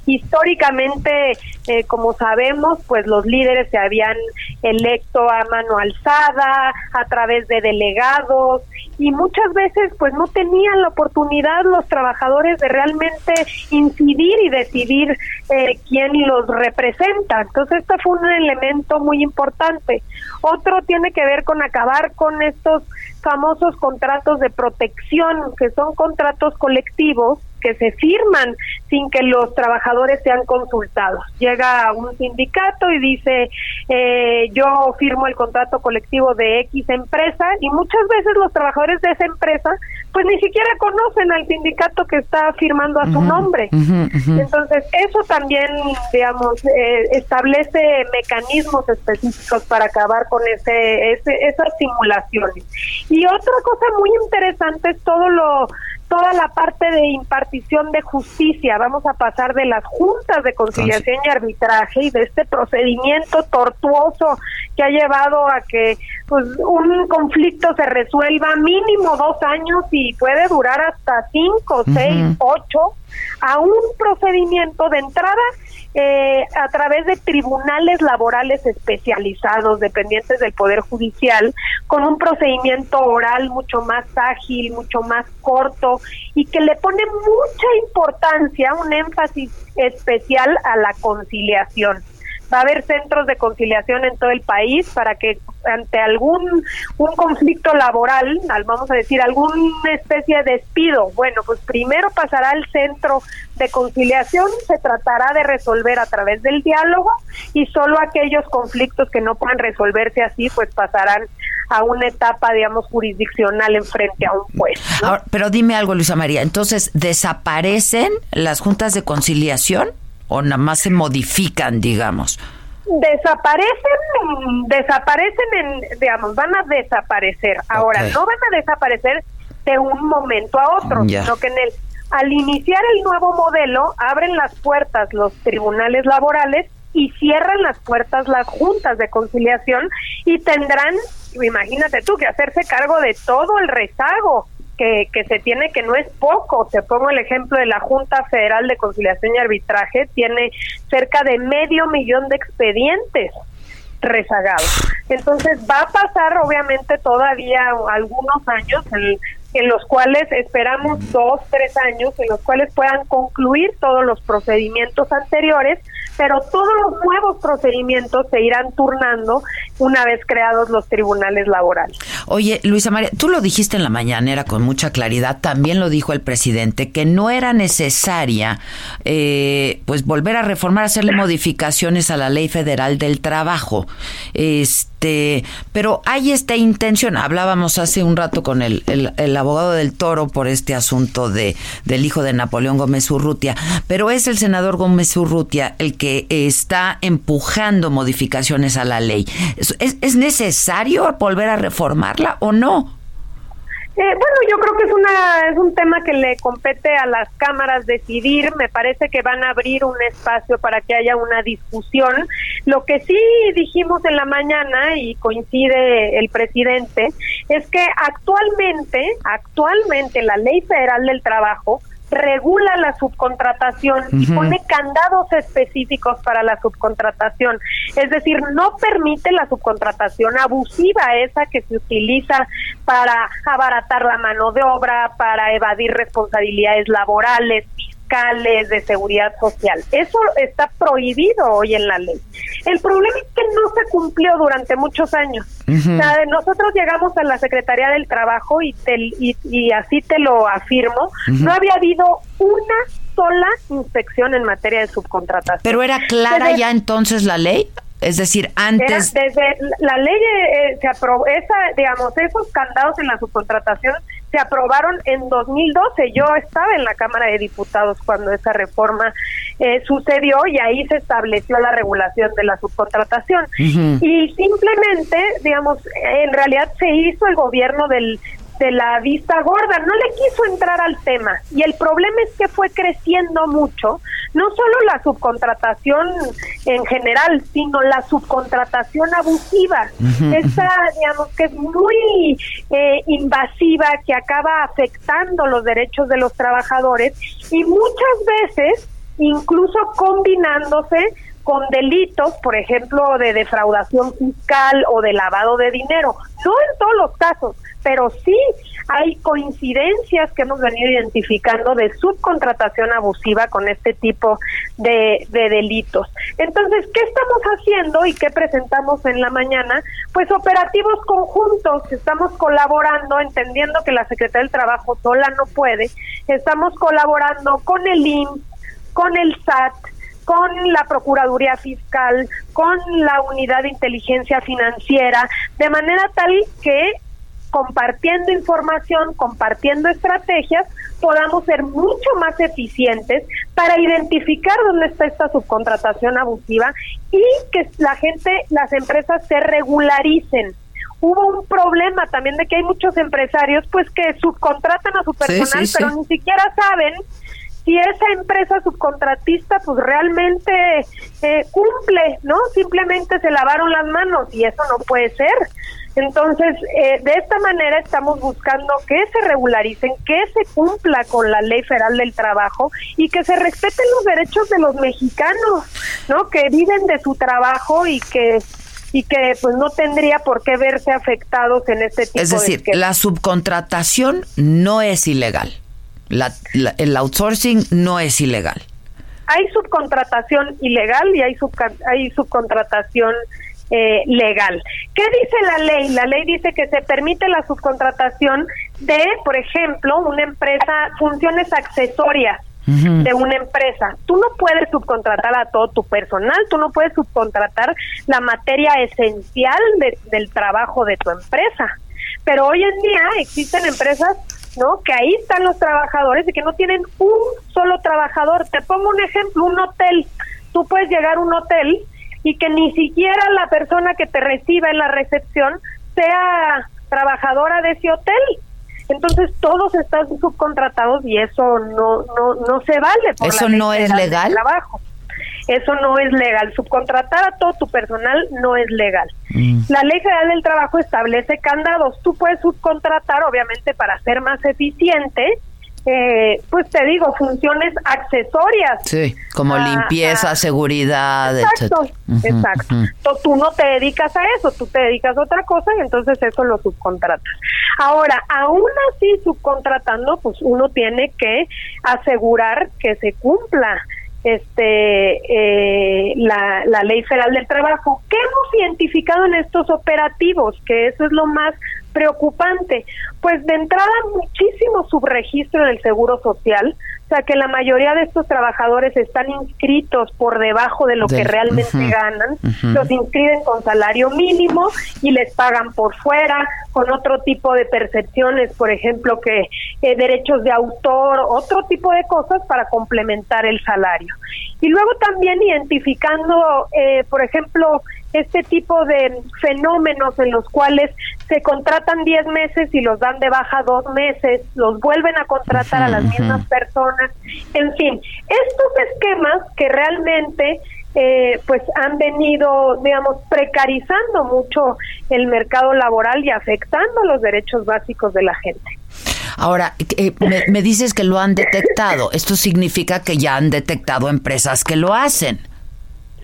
Históricamente, eh, como sabemos, pues los líderes se habían electo a mano alzada, a través de delegados y muchas veces pues no tenían la oportunidad los trabajadores de realmente incidir y decidir eh, quién los representa. Entonces este fue un elemento muy importante. Otro tiene que ver con acabar con estos famosos contratos de protección, que son contratos colectivos que se firman sin que los trabajadores sean consultados. Llega un sindicato y dice, eh, yo firmo el contrato colectivo de X empresa y muchas veces los trabajadores de esa empresa pues ni siquiera conocen al sindicato que está firmando a su nombre. Entonces, eso también, digamos, eh, establece mecanismos específicos para acabar con ese, ese, esas simulaciones. Y otra cosa muy interesante es todo lo toda la parte de impartición de justicia. Vamos a pasar de las juntas de conciliación y arbitraje y de este procedimiento tortuoso que ha llevado a que pues un conflicto se resuelva mínimo dos años y puede durar hasta cinco, seis, ocho, a un procedimiento de entrada eh, a través de tribunales laborales especializados dependientes del Poder Judicial, con un procedimiento oral mucho más ágil, mucho más corto y que le pone mucha importancia, un énfasis especial a la conciliación va a haber centros de conciliación en todo el país para que ante algún un conflicto laboral, vamos a decir, alguna especie de despido, bueno, pues primero pasará al centro de conciliación, se tratará de resolver a través del diálogo y solo aquellos conflictos que no puedan resolverse así, pues pasarán a una etapa, digamos, jurisdiccional en frente a un juez. pero dime algo, Luisa María, entonces, ¿desaparecen las juntas de conciliación? O nada más se modifican, digamos? Desaparecen, desaparecen, en, digamos, van a desaparecer. Ahora, no van a desaparecer de un momento a otro, sino que en el, al iniciar el nuevo modelo, abren las puertas los tribunales laborales y cierran las puertas las juntas de conciliación y tendrán, imagínate tú, que hacerse cargo de todo el rezago que, que se tiene que no es poco. Te pongo el ejemplo de la Junta Federal de Conciliación y Arbitraje, tiene cerca de medio millón de expedientes rezagados. Entonces va a pasar obviamente todavía algunos años en, en los cuales esperamos dos, tres años, en los cuales puedan concluir todos los procedimientos anteriores pero todos los nuevos procedimientos se irán turnando una vez creados los tribunales laborales. Oye, Luisa María, tú lo dijiste en la mañanera con mucha claridad, también lo dijo el presidente, que no era necesaria eh, pues volver a reformar, hacerle modificaciones a la ley federal del trabajo. Este, pero hay esta intención, hablábamos hace un rato con el, el, abogado del toro por este asunto de, del hijo de Napoleón Gómez Urrutia, pero es el senador Gómez Urrutia el que que está empujando modificaciones a la ley. ¿Es, necesario volver a reformarla o no? Eh, bueno, yo creo que es una es un tema que le compete a las cámaras decidir. Me parece que van a abrir un espacio para que haya una discusión. Lo que sí dijimos en la mañana y coincide el presidente es que actualmente, actualmente la Ley Federal del Trabajo regula la subcontratación y pone candados específicos para la subcontratación. Es decir, no permite la subcontratación abusiva, esa que se utiliza para abaratar la mano de obra, para evadir responsabilidades laborales, de seguridad social. Eso está prohibido hoy en la ley. El problema es que no se cumplió durante muchos años. nosotros llegamos a la Secretaría del Trabajo y, y, así te lo afirmo, no había habido una sola inspección en materia de subcontratación. Pero era clara ya entonces la ley. Es decir, antes... desde la ley eh, se aprobó, esa, digamos, esos candados en la subcontratación se aprobaron en 2012. Yo estaba en la Cámara de Diputados cuando esa reforma eh, sucedió y ahí se estableció la regulación de la subcontratación. Y simplemente, digamos, en realidad se hizo el gobierno del de la vista gorda, no le quiso entrar al tema. Y el problema es que fue creciendo mucho, no solo la subcontratación en general, sino la subcontratación abusiva, esa digamos que es muy eh, invasiva, que acaba afectando los derechos de los trabajadores y muchas veces incluso combinándose con delitos, por ejemplo, de defraudación fiscal o de lavado de dinero. No en todos los casos, pero sí hay coincidencias que hemos venido identificando de subcontratación abusiva con este tipo de, de, delitos. Entonces, ¿qué estamos haciendo y qué presentamos en la mañana? Pues operativos conjuntos, estamos colaborando, entendiendo que la Secretaría del Trabajo sola no puede, estamos colaborando con el IMSS, con el SAT, con la Procuraduría Fiscal, con la Unidad de Inteligencia Financiera, de manera tal que compartiendo información, compartiendo estrategias, podamos ser mucho más eficientes para identificar dónde está esta subcontratación abusiva y que la gente, las empresas se regularicen. Hubo un problema también de que hay muchos empresarios pues que subcontratan a su personal, pero ni siquiera saben si esa empresa subcontratista pues realmente eh, cumple, ¿no? Simplemente se lavaron las manos y eso no puede ser. Entonces, eh, de esta manera estamos buscando que se regularicen, que se cumpla con la ley federal del trabajo y que se respeten los derechos de los mexicanos, ¿no? Que viven de su trabajo y que y que pues no tendría por qué verse afectados en este tipo de Es decir, la subcontratación no es ilegal. La, el outsourcing no es ilegal. Hay subcontratación ilegal y hay, hay subcontratación eh, legal. ¿Qué dice la ley? La ley dice que se permite la subcontratación de, por ejemplo, una empresa, funciones accesorias de una empresa. Tú no puedes subcontratar a todo tu personal, tú no puedes subcontratar la materia esencial del trabajo de tu empresa. Pero hoy en día existen empresas ¿no? Que ahí están los trabajadores y que no tienen un solo trabajador. Te pongo un ejemplo, un hotel. Tú puedes llegar a un hotel y que ni siquiera la persona que te reciba en la recepción sea trabajadora de ese hotel. Entonces todos están subcontratados y eso no no no se vale. Por eso no es legal. Trabajo. Eso no es legal. Subcontratar a todo tu personal no es legal. Mm. La Ley Federal del Trabajo establece candados. Tú puedes subcontratar, obviamente, para ser más eficiente, eh, pues te digo, funciones accesorias. Sí, como limpieza, seguridad, exacto, Exacto. Tú no te dedicas a eso, tú te dedicas a otra cosa y entonces eso lo subcontratas. Ahora, aún así subcontratando, pues uno tiene que asegurar que se cumpla este eh, la, la ley federal del trabajo. ¿Qué hemos identificado en estos operativos? Que eso es lo más preocupante. Pues de entrada muchísimo subregistro en el Seguro Social, o sea que la mayoría de estos trabajadores están inscritos por debajo de lo que realmente ganan, los inscriben con salario mínimo y les pagan por fuera, con otro tipo de percepciones, por ejemplo, que eh, derechos de autor, otro tipo de cosas para complementar el salario. Y luego también identificando, eh, por ejemplo, este tipo de fenómenos en los cuales se contratan 10 meses y los dan de baja dos meses, los vuelven a contratar a las mismas personas, en fin, estos esquemas que realmente eh, pues han venido, digamos, precarizando mucho el mercado laboral y afectando los derechos básicos de la gente. Ahora, eh, me, me dices que lo han detectado. Esto significa que ya han detectado empresas que lo hacen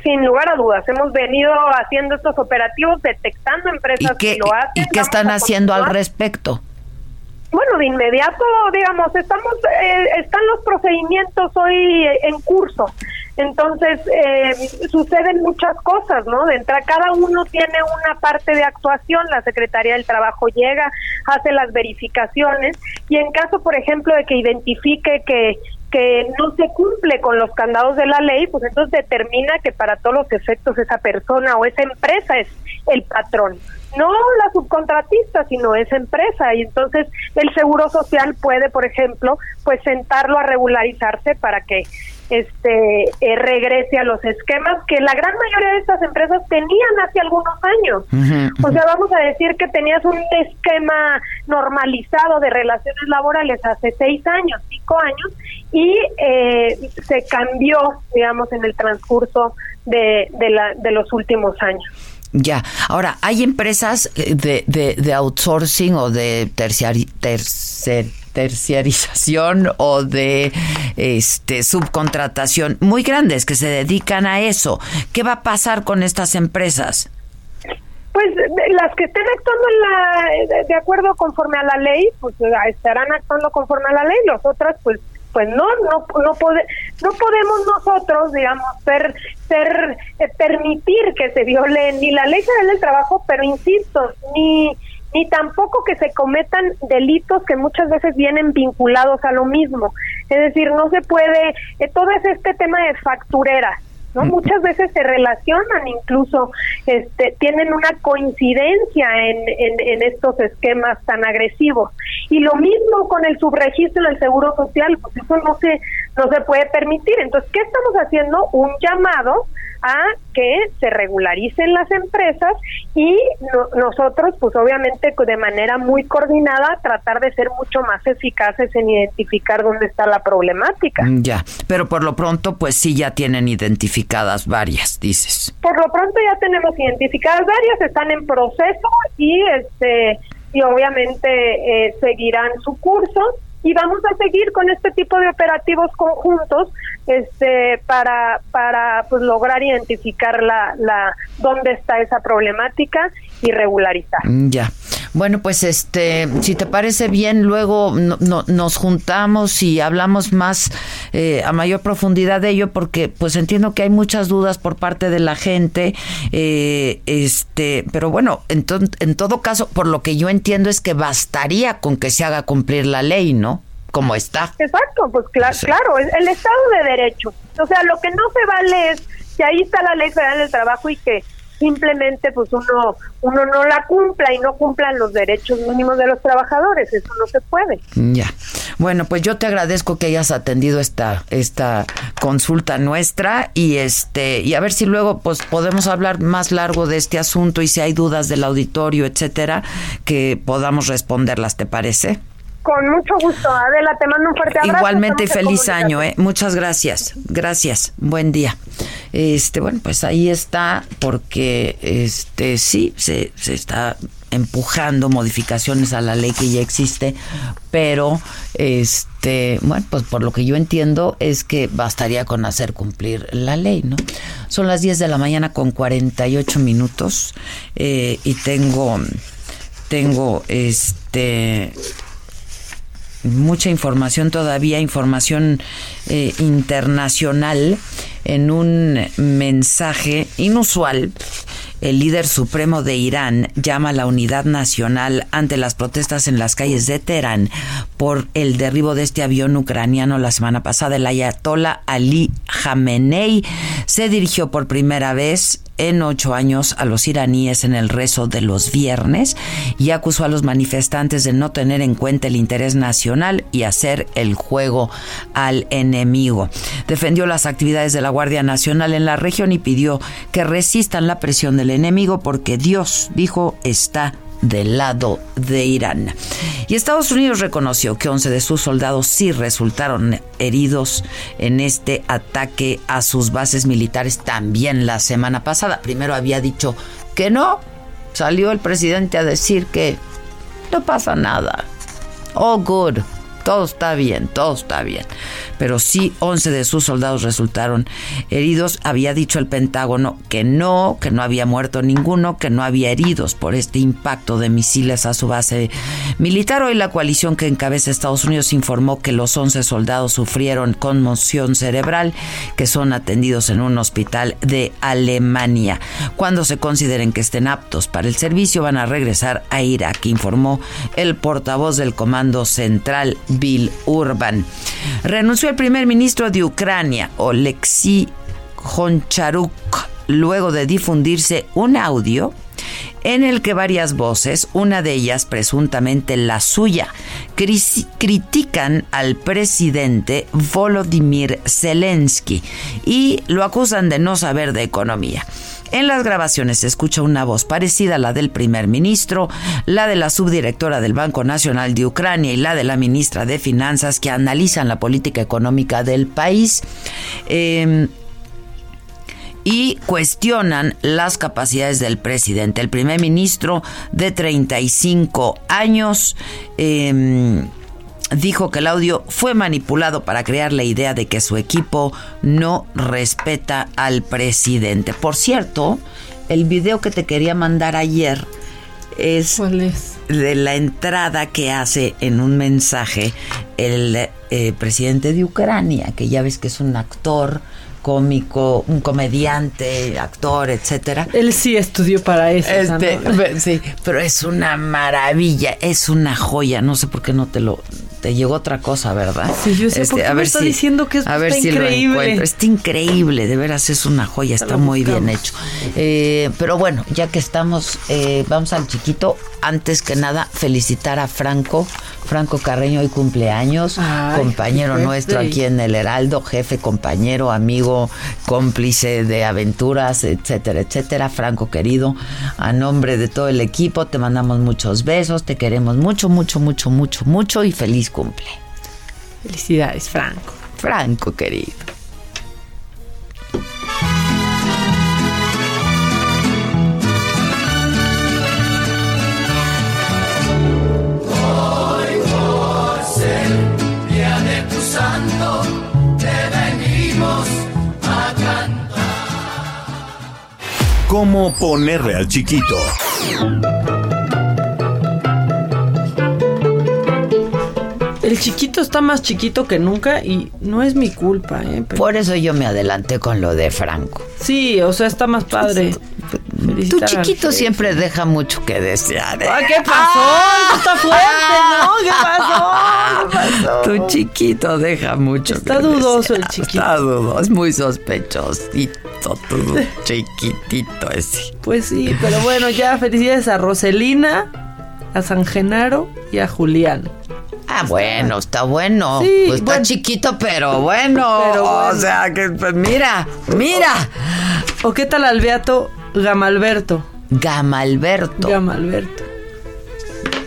sin lugar a dudas, hemos venido haciendo estos operativos detectando empresas que lo hacen. ¿Y qué están haciendo al respecto? Bueno, de inmediato, digamos, estamos, eh, están los procedimientos hoy en curso. Entonces, eh, suceden muchas cosas, ¿no? De entrada, cada uno tiene una parte de actuación, la Secretaría del Trabajo llega, hace las verificaciones y en caso, por ejemplo, de que identifique que que no se cumple con los candados de la ley, pues entonces determina que para todos los efectos esa persona o esa empresa es el patrón. No la subcontratista, sino esa empresa. Y entonces el Seguro Social puede, por ejemplo, pues sentarlo a regularizarse para que este eh, regrese a los esquemas que la gran mayoría de estas empresas tenían hace algunos años. O sea, vamos a decir que tenías un esquema normalizado de relaciones laborales hace seis años, cinco años, y eh, se cambió, digamos, en el transcurso de, de, la, de los últimos años. Ya, ahora, ¿hay empresas de, de, outsourcing o de terciari, tercer, terciarización o de este subcontratación muy grandes que se dedican a eso? ¿Qué va a pasar con estas empresas? Pues las que estén actuando en la, de acuerdo conforme a la ley, pues estarán actuando conforme a la ley, las otras pues pues no no no pode, no podemos nosotros digamos ser ser eh, permitir que se viole ni la ley federal del trabajo pero insisto ni ni tampoco que se cometan delitos que muchas veces vienen vinculados a lo mismo. Es decir no se puede eh, todo es este tema de facturera ¿no? Muchas veces se relacionan incluso, este, tienen una coincidencia en, en, estos esquemas tan agresivos. Y lo mismo con el subregistro del Seguro Social, pues eso no se, no se puede permitir. Entonces, ¿qué estamos haciendo? Un llamado a que se regularicen las empresas y nosotros, pues obviamente de manera muy coordinada, tratar de ser mucho más eficaces en identificar dónde está la problemática. Mm, ya, pero por lo pronto, pues sí ya tienen identificadas varias, dices. Por lo pronto ya tenemos identificadas varias, están en proceso y este y obviamente eh, seguirán su curso y vamos a seguir con este tipo de operativos conjuntos este para para pues lograr identificar la la dónde está esa problemática y regularizar. Mm, ya. Bueno, pues este, si te parece bien, luego no, nos juntamos y hablamos más eh, a mayor profundidad de ello, porque pues entiendo que hay muchas dudas por parte de la gente, eh, este, pero bueno, en, en todo caso, por lo que yo entiendo es que bastaría con que se haga cumplir la ley, ¿no? como está. Exacto, pues claro, claro, el Estado de Derecho. O sea, lo que no se vale es que ahí está la ley federal del trabajo y que simplemente pues uno uno no la cumpla y no cumplan los derechos mínimos de los trabajadores. Eso no se puede. Ya. Bueno pues yo te agradezco que hayas atendido esta esta consulta nuestra y este y a ver si luego pues podemos hablar más largo de este asunto y si hay dudas del auditorio etcétera que podamos responderlas te parece con mucho gusto, Adela, te mando un fuerte abrazo. Igualmente feliz año, ¿eh? Muchas gracias. Gracias. Buen día. Este, bueno, pues ahí está, porque este sí, se, se está empujando modificaciones a la ley que ya existe, pero este, bueno, pues por lo que yo entiendo es que bastaría con hacer cumplir la ley, ¿no? Son las 10 de la mañana con 48 minutos eh, y tengo tengo este mucha información todavía, información eh, internacional, en un mensaje inusual. El líder supremo de Irán llama a la unidad nacional ante las protestas en las calles de Teherán por el derribo de este avión ucraniano la semana pasada. El ayatollah Ali Khamenei se dirigió por primera vez en ocho años a los iraníes en el rezo de los viernes y acusó a los manifestantes de no tener en cuenta el interés nacional y hacer el juego al enemigo. Defendió las actividades de la Guardia Nacional en la región y pidió que resistan la presión del enemigo porque Dios, dijo, está del lado de Irán. Y Estados Unidos reconoció que 11 de sus soldados sí resultaron heridos en este ataque a sus bases militares también la semana pasada. Primero había dicho que no, salió el presidente a decir que no pasa nada. Oh, good todo está bien, todo está bien. Pero sí, 11 de sus soldados resultaron heridos. Había dicho el Pentágono que no, que no había muerto ninguno, que no había heridos por este impacto de misiles a su base militar. Hoy la coalición que encabeza Estados Unidos informó que los 11 soldados sufrieron conmoción cerebral, que son atendidos en un hospital de Alemania. Cuando se consideren que estén aptos para el servicio, van a regresar a Irak, informó el portavoz del Comando Central Bill Urban. Renunció el primer ministro de Ucrania, Oleksiy Honcharuk, luego de difundirse un audio en el que varias voces, una de ellas presuntamente la suya, critican al presidente Volodymyr Zelensky y lo acusan de no saber de economía. En las grabaciones se escucha una voz parecida a la del primer ministro, la de la subdirectora del Banco Nacional de Ucrania y la de la ministra de Finanzas que analizan la política económica del país. Em, y cuestionan las capacidades del presidente. El primer ministro de 35 años em, dijo que el audio fue manipulado para crear la idea de que su equipo no respeta al presidente. Por cierto, el video que te quería mandar ayer es, de la entrada que hace en un mensaje el eh, presidente de Ucrania, que ya ves que es un actor cómico, un comediante, actor, etcétera. Él sí estudió para eso. Este, sí, pero es una maravilla, es una joya. No sé por qué no te lo te llegó otra cosa, ¿verdad? Sí, yo sé, este, a ver está diciendo que es a ver si increíble. Lo Está increíble, de veras es una joya, está muy bien hecho. Eh, pero bueno, ya que estamos, eh, vamos al chiquito. Antes que nada, felicitar a Franco, Franco Carreño hoy cumpleaños, compañero nuestro aquí en el Heraldo, jefe, compañero, amigo, cómplice de aventuras, etcétera, etcétera. Franco querido, a nombre de todo el equipo, te mandamos muchos besos, te queremos mucho, mucho, mucho, mucho, mucho y feliz cumple. Felicidades, Franco. Franco, querido. Hoy por ser día de tu santo, te venimos a cantar. ¿Cómo ponerle al chiquito? El chiquito está más chiquito que nunca y no es mi culpa, ¿eh? Por eso yo me adelanté con lo de Franco. Sí, o sea, está más padre. Tu chiquito siempre deja mucho que desear. ¿eh? Ah, ¿Qué pasó? está fuerte, ¿no? ¿Qué pasó? ¿Qué pasó? Tu chiquito deja mucho Está dudoso el chiquito. Está dudoso, es muy sospechosito, tu chiquitito ese. Pues sí, pero bueno, ya felicidades a Roselina, a San Genaro y a Julián. Ah, bueno, está bueno. pues está chiquito, pero bueno. O sea, que pues mira, mira. ¿O qué tal Albeato Gamalberto? Gamalberto. Gamalberto.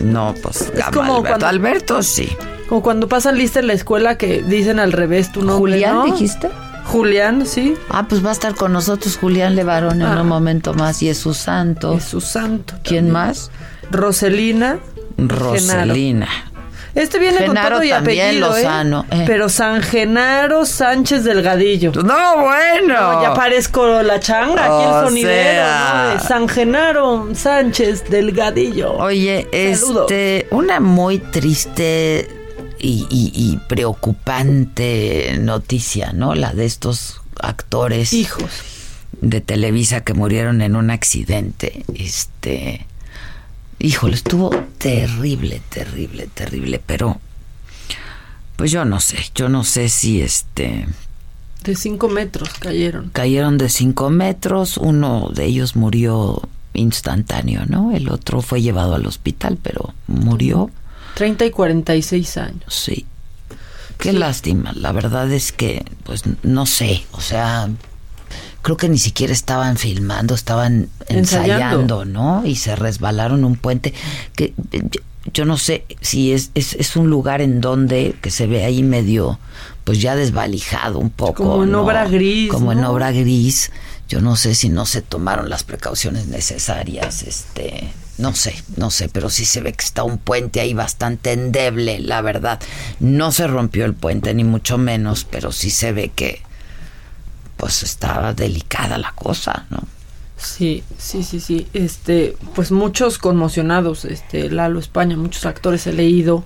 No, pues Gamalberto. Alberto sí. Como cuando pasan lista en la escuela que dicen al revés tu nombre. ¿Julián dijiste? Julián, sí. Ah, pues va a estar con nosotros Julián Levarón en Ah. un momento más y es su santo. Es su santo. ¿Quién más? Roselina. Roselina. Este viene Genaro con todo y apellido, Lozano, ¿eh? eh. Pero San Genaro Sánchez Delgadillo. No, bueno. No, ya parezco la changa, aquí el sonidero. ¿no? San Genaro Sánchez Delgadillo. Oye, Saludos. este, una muy triste y, y- y preocupante noticia, ¿no? La de estos actores. Hijos. De Televisa que murieron en un accidente. Este. Híjole, estuvo terrible, terrible, terrible, pero. Pues yo no sé, yo no sé si este. De cinco metros cayeron. Cayeron de cinco metros, uno de ellos murió instantáneo, ¿no? El otro fue llevado al hospital, pero murió. 30 y 46 años. Sí. Qué lástima. La verdad es que, pues, no sé. O sea, creo que ni siquiera estaban filmando, estaban ensayando, Ensayando. ¿no? Y se resbalaron un puente que yo, no sé si es, es, es un lugar en donde que se ve ahí medio, pues ya desvalijado un poco. Como en ¿no? obra gris, Como en obra gris. Yo no sé si no se tomaron las precauciones necesarias, este, no sé, no sé, pero sí se ve que está un puente ahí bastante endeble, la verdad. No se rompió el puente, ni mucho menos, pero sí se ve que, pues estaba delicada la cosa, ¿no? Sí, sí, sí, sí. Este, pues muchos conmocionados, este, Lalo España, muchos actores he leído.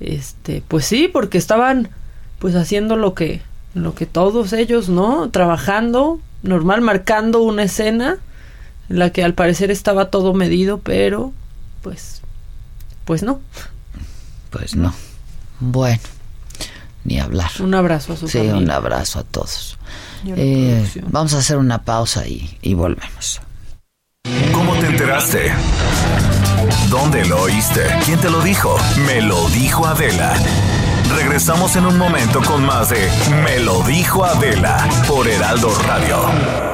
Este, pues sí, porque estaban pues haciendo lo que lo que todos ellos, ¿no? Trabajando, normal marcando una escena en la que al parecer estaba todo medido, pero pues pues no. Pues no. Bueno, ni hablar. Un abrazo a su Sí, familia. un abrazo a todos. Eh, vamos a hacer una pausa y, y volvemos. ¿Cómo te enteraste? ¿Dónde lo oíste? ¿Quién te lo dijo? Me lo dijo Adela. Regresamos en un momento con más de Me lo dijo Adela por Heraldo Radio.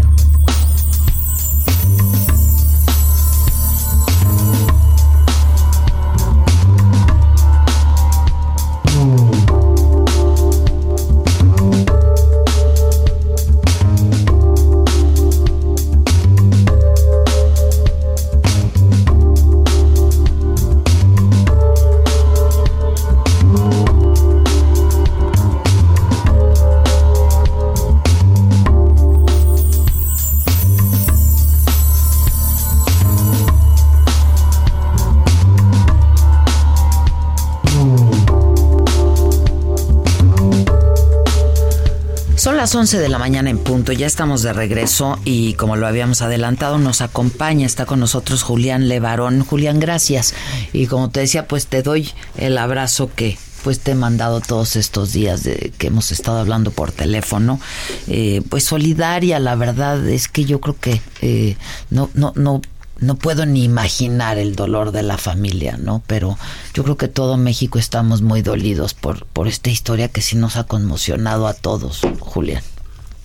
Las 11 de la mañana en punto, ya estamos de regreso y como lo habíamos adelantado nos acompaña, está con nosotros Julián Levarón. Julián, gracias. Y como te decía, pues te doy el abrazo que pues te he mandado todos estos días de que hemos estado hablando por teléfono, eh, pues solidaria, la verdad es que yo creo que eh, no, no, no no puedo ni imaginar el dolor de la familia, ¿no? Pero yo creo que todo México estamos muy dolidos por, por esta historia que sí nos ha conmocionado a todos, Julián.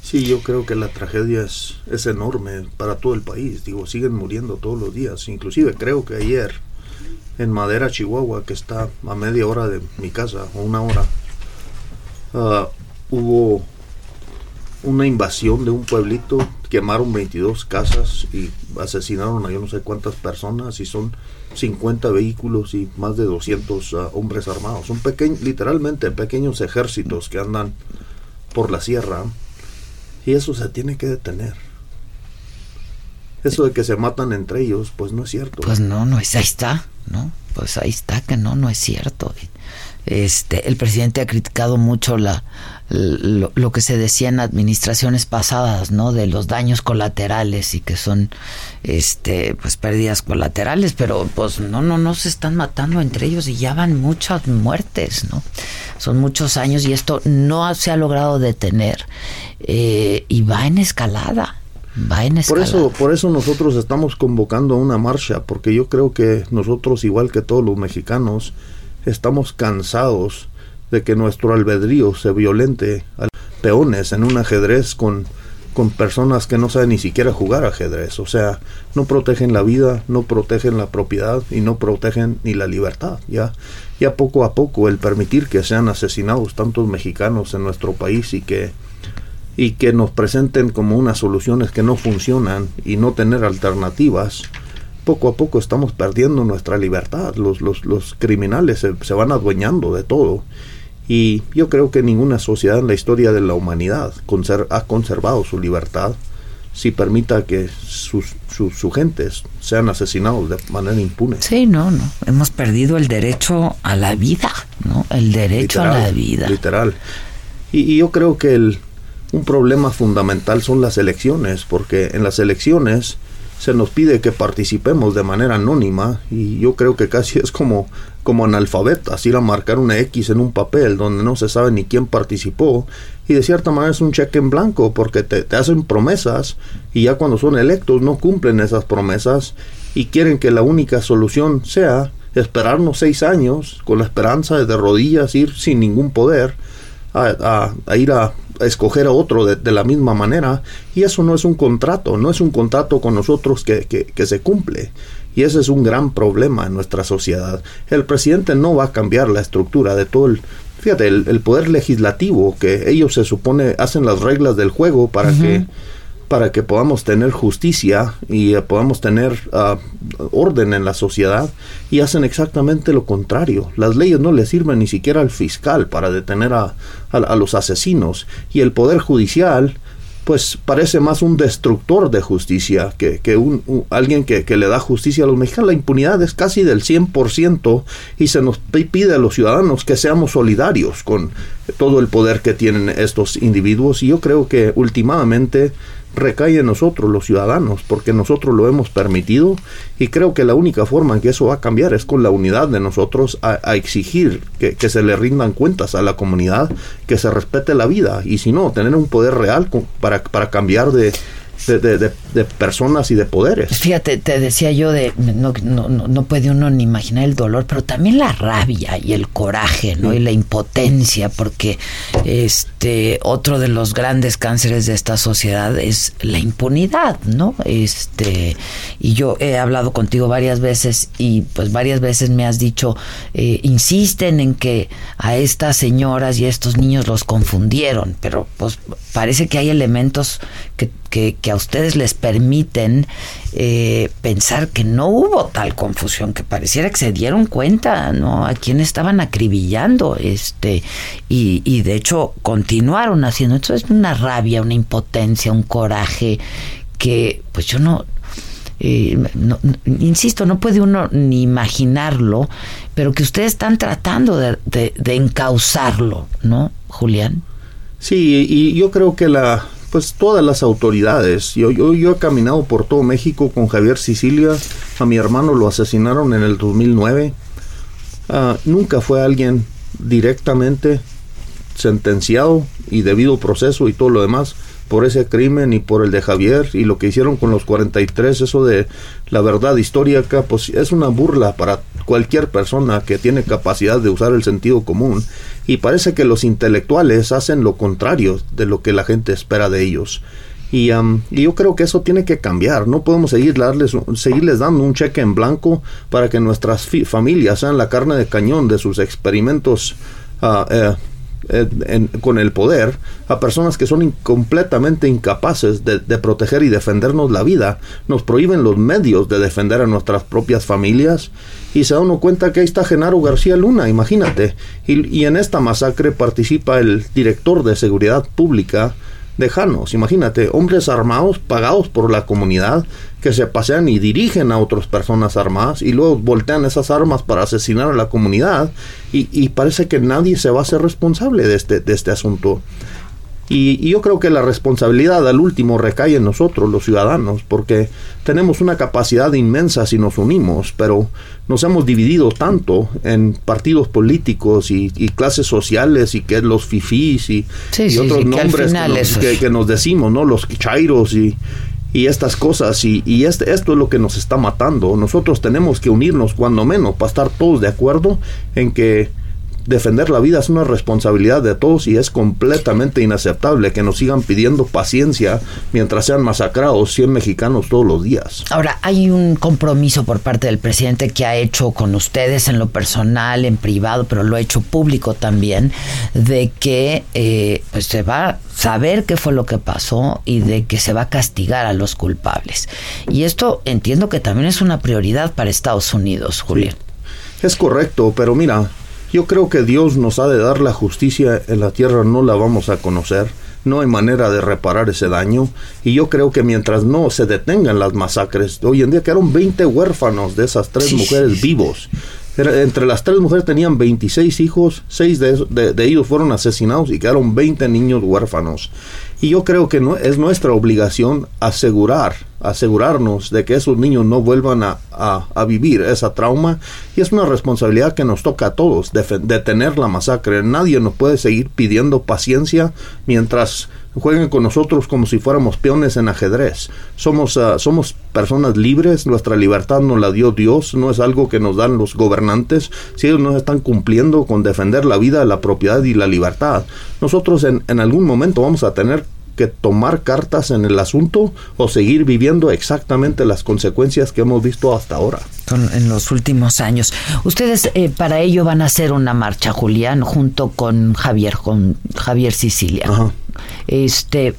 Sí, yo creo que la tragedia es, es enorme para todo el país. Digo, siguen muriendo todos los días. Inclusive creo que ayer en Madera, Chihuahua, que está a media hora de mi casa, o una hora, ah, hubo una invasión de un pueblito, quemaron 22 casas y asesinaron a yo no sé cuántas personas y son 50 vehículos y más de 200 ah, hombres armados. Son literalmente pequeños ejércitos que andan por la sierra y eso se tiene que detener. Eso de que se matan entre ellos, pues no es cierto. Pues no, no es, ahí está, ¿no? Pues ahí está que no, no es cierto. Este, el presidente ha criticado mucho la, lo, que se decía en administraciones pasadas, ¿no? De los daños colaterales y que son, este, pues pérdidas colaterales, pero pues no, no, no se están matando entre ellos y ya van muchas muertes, ¿no? Son muchos años y esto no se ha logrado detener eh, y va en escalada. Va en por eso, por eso nosotros estamos convocando una marcha, porque yo creo que nosotros, igual que todos los mexicanos, estamos cansados de que nuestro albedrío se violente a peones en un ajedrez con, con personas que no saben ni siquiera jugar ajedrez. O sea, no protegen la vida, no protegen la propiedad y no protegen ni la libertad. Ya, ya poco a poco el permitir que sean asesinados tantos mexicanos en nuestro país y que y que nos presenten como unas soluciones que no funcionan y no tener alternativas, poco a poco estamos perdiendo nuestra libertad. Los, los, los criminales se, se, van adueñando de todo. Y yo creo que ninguna sociedad en la historia de la humanidad ha conservado su libertad si permita que sus, sus, gentes sean asesinados de manera impune. Sí, no, no. Hemos perdido el derecho a la vida, ¿no? El derecho a la vida. Literal. Y, y yo creo que el, un problema fundamental son las elecciones, porque en las elecciones se nos pide que participemos de manera anónima y yo creo que casi es como, como analfabetas, ir a marcar una X en un papel donde no se sabe ni quién participó y de cierta manera es un cheque en blanco porque te, hacen promesas y ya cuando son electos no cumplen esas promesas y quieren que la única solución sea esperarnos seis años con la esperanza de de rodillas ir sin ningún poder a, a, ir a, escoger a otro de, la misma manera y eso no es un contrato, no es un contrato con nosotros que, que, se cumple. Y ese es un gran problema en nuestra sociedad. El presidente no va a cambiar la estructura de todo el, fíjate, el, poder legislativo, que ellos se supone hacen las reglas del juego para que para que podamos tener justicia y eh, podamos tener ah, orden en la sociedad y hacen exactamente lo contrario. Las leyes no le sirven ni siquiera al fiscal para detener a, a, los asesinos y el poder judicial pues parece más un destructor de justicia que, que un, alguien que, que, le da justicia a los mexicanos. La impunidad es casi del 100% y se nos pide a los ciudadanos que seamos solidarios con todo el poder que tienen estos individuos y yo creo que últimamente recae en nosotros, los ciudadanos, porque nosotros lo hemos permitido y creo que la única forma en que eso va a cambiar es con la unidad de nosotros a, exigir que, que, se le rindan cuentas a la comunidad, que se respete la vida y si no, tener un poder real para, para cambiar de, de, de- de- de personas y de poderes. Fíjate, te decía yo de no, no, no, puede uno ni imaginar el dolor, pero también la rabia y el coraje, ¿no? Y la impotencia, porque este otro de los grandes cánceres de esta sociedad es la impunidad, ¿no? Este, y yo he hablado contigo varias veces y pues varias veces me has dicho, eh, insisten en que a estas señoras y a estos niños los confundieron, pero pues parece que hay elementos que, que, a ustedes les permiten eh, pensar que no hubo tal confusión, que pareciera que se dieron cuenta, ¿no? A quién estaban acribillando, este, y, y de hecho continuaron haciendo. Esto es una rabia, una impotencia, un coraje que, pues yo no, eh, no- insisto, no puede uno ni imaginarlo, pero que ustedes están tratando de, de encauzarlo, ¿no, Julián? Sí, y yo creo que la, pues todas las autoridades, yo, yo, yo he caminado por todo México con Javier Sicilia, a mi hermano lo asesinaron en el 2009, Ah, nunca fue alguien directamente sentenciado y debido proceso y todo lo demás por ese crimen y por el de Javier y lo que hicieron con los 43, eso de la verdad histórica, pues es una burla para cualquier persona que tiene capacidad de usar el sentido común y parece que los intelectuales hacen lo contrario de lo que la gente espera de ellos. Y, am, y yo creo que eso tiene que cambiar. No podemos seguir darles, seguirles dando un cheque en blanco para que nuestras familias sean la carne de cañón de sus experimentos ah, eh, eh, con el poder a personas que son in- completamente incapaces de, proteger y defendernos la vida. Nos prohíben los medios de defender a nuestras propias familias y se da uno cuenta que ahí está Genaro García Luna, imagínate. Y en esta masacre participa el director de seguridad pública de Janos, imagínate, hombres armados pagados por la comunidad que se pasean y dirigen a otras personas armadas y luego voltean esas armas para asesinar a la comunidad y, y parece que nadie se va a hacer responsable de este, de este asunto. Y, y yo creo que la responsabilidad al último recae en nosotros, los ciudadanos, porque tenemos una capacidad inmensa si nos unimos, pero nos hemos dividido tanto en partidos políticos y, y clases sociales y que los fifís y, Sí, y sí, otros sí, nombres que, nos, eso que- es- que nos decimos, ¿no? Los chairos y, y estas cosas. Y, y este, esto es lo que nos está matando. Nosotros tenemos que unirnos cuando menos para estar todos de acuerdo en que defender la vida es una responsabilidad de todos y es completamente inaceptable que nos sigan pidiendo paciencia mientras sean masacrados 100 mexicanos todos los días. Ahora, hay un compromiso por parte del presidente que ha hecho con ustedes en lo personal, en privado, pero lo ha hecho público también, de que eh, pues se va a saber qué fue lo que pasó y de que se va a castigar a los culpables. Y esto entiendo que también es una prioridad para Estados Unidos, Julián. Es correcto, pero mira, yo creo que Dios nos ha de dar la justicia en la tierra, no la vamos a conocer, no hay manera de reparar ese daño, y yo creo que mientras no se detengan las masacres, hoy en día quedaron 20 huérfanos de esas tres Sí, mujeres sí. vivos. Era- entre las tres mujeres tenían 26 hijos, seis de, esos- de- de ellos fueron asesinados y quedaron 20 niños huérfanos. Y yo creo que no, es nuestra obligación asegurar, asegurarnos de que esos niños no vuelvan a, a- a vivir esa trauma. Y es una responsabilidad que nos toca a todos, detener la masacre. Nadie nos puede seguir pidiendo paciencia mientras jueguen con nosotros como si fuéramos peones en ajedrez. Somos, ah, somos personas libres, nuestra libertad nos la dio Dios, no es algo que nos dan los gobernantes. Si ellos no están cumpliendo con defender la vida, la propiedad y la libertad, nosotros en algún momento vamos a tener que tomar cartas en el asunto o seguir viviendo exactamente las consecuencias que hemos visto hasta ahora. En los últimos años. Ustedes eh, para ello van a hacer una marcha, Julián, junto con Javier, con Javier Sicilia. Ajá. Este,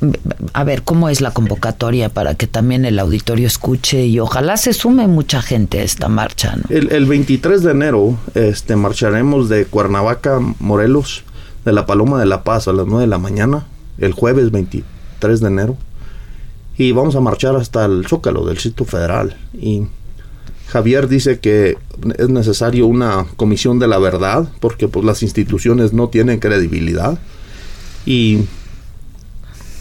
a ver, ¿cómo es la convocatoria para que también el auditorio escuche y ojalá se sume mucha gente a esta marcha, ¿no? El, el 23 de enero este, marcharemos de Cuernavaca, Morelos, de la Paloma de la Paz a las 9 de la mañana, el jueves 23 de enero, y vamos a marchar hasta el Zócalo del Distrito Federal. Y Javier dice que es necesario una comisión de la verdad, porque pues, las instituciones no tienen credibilidad, y,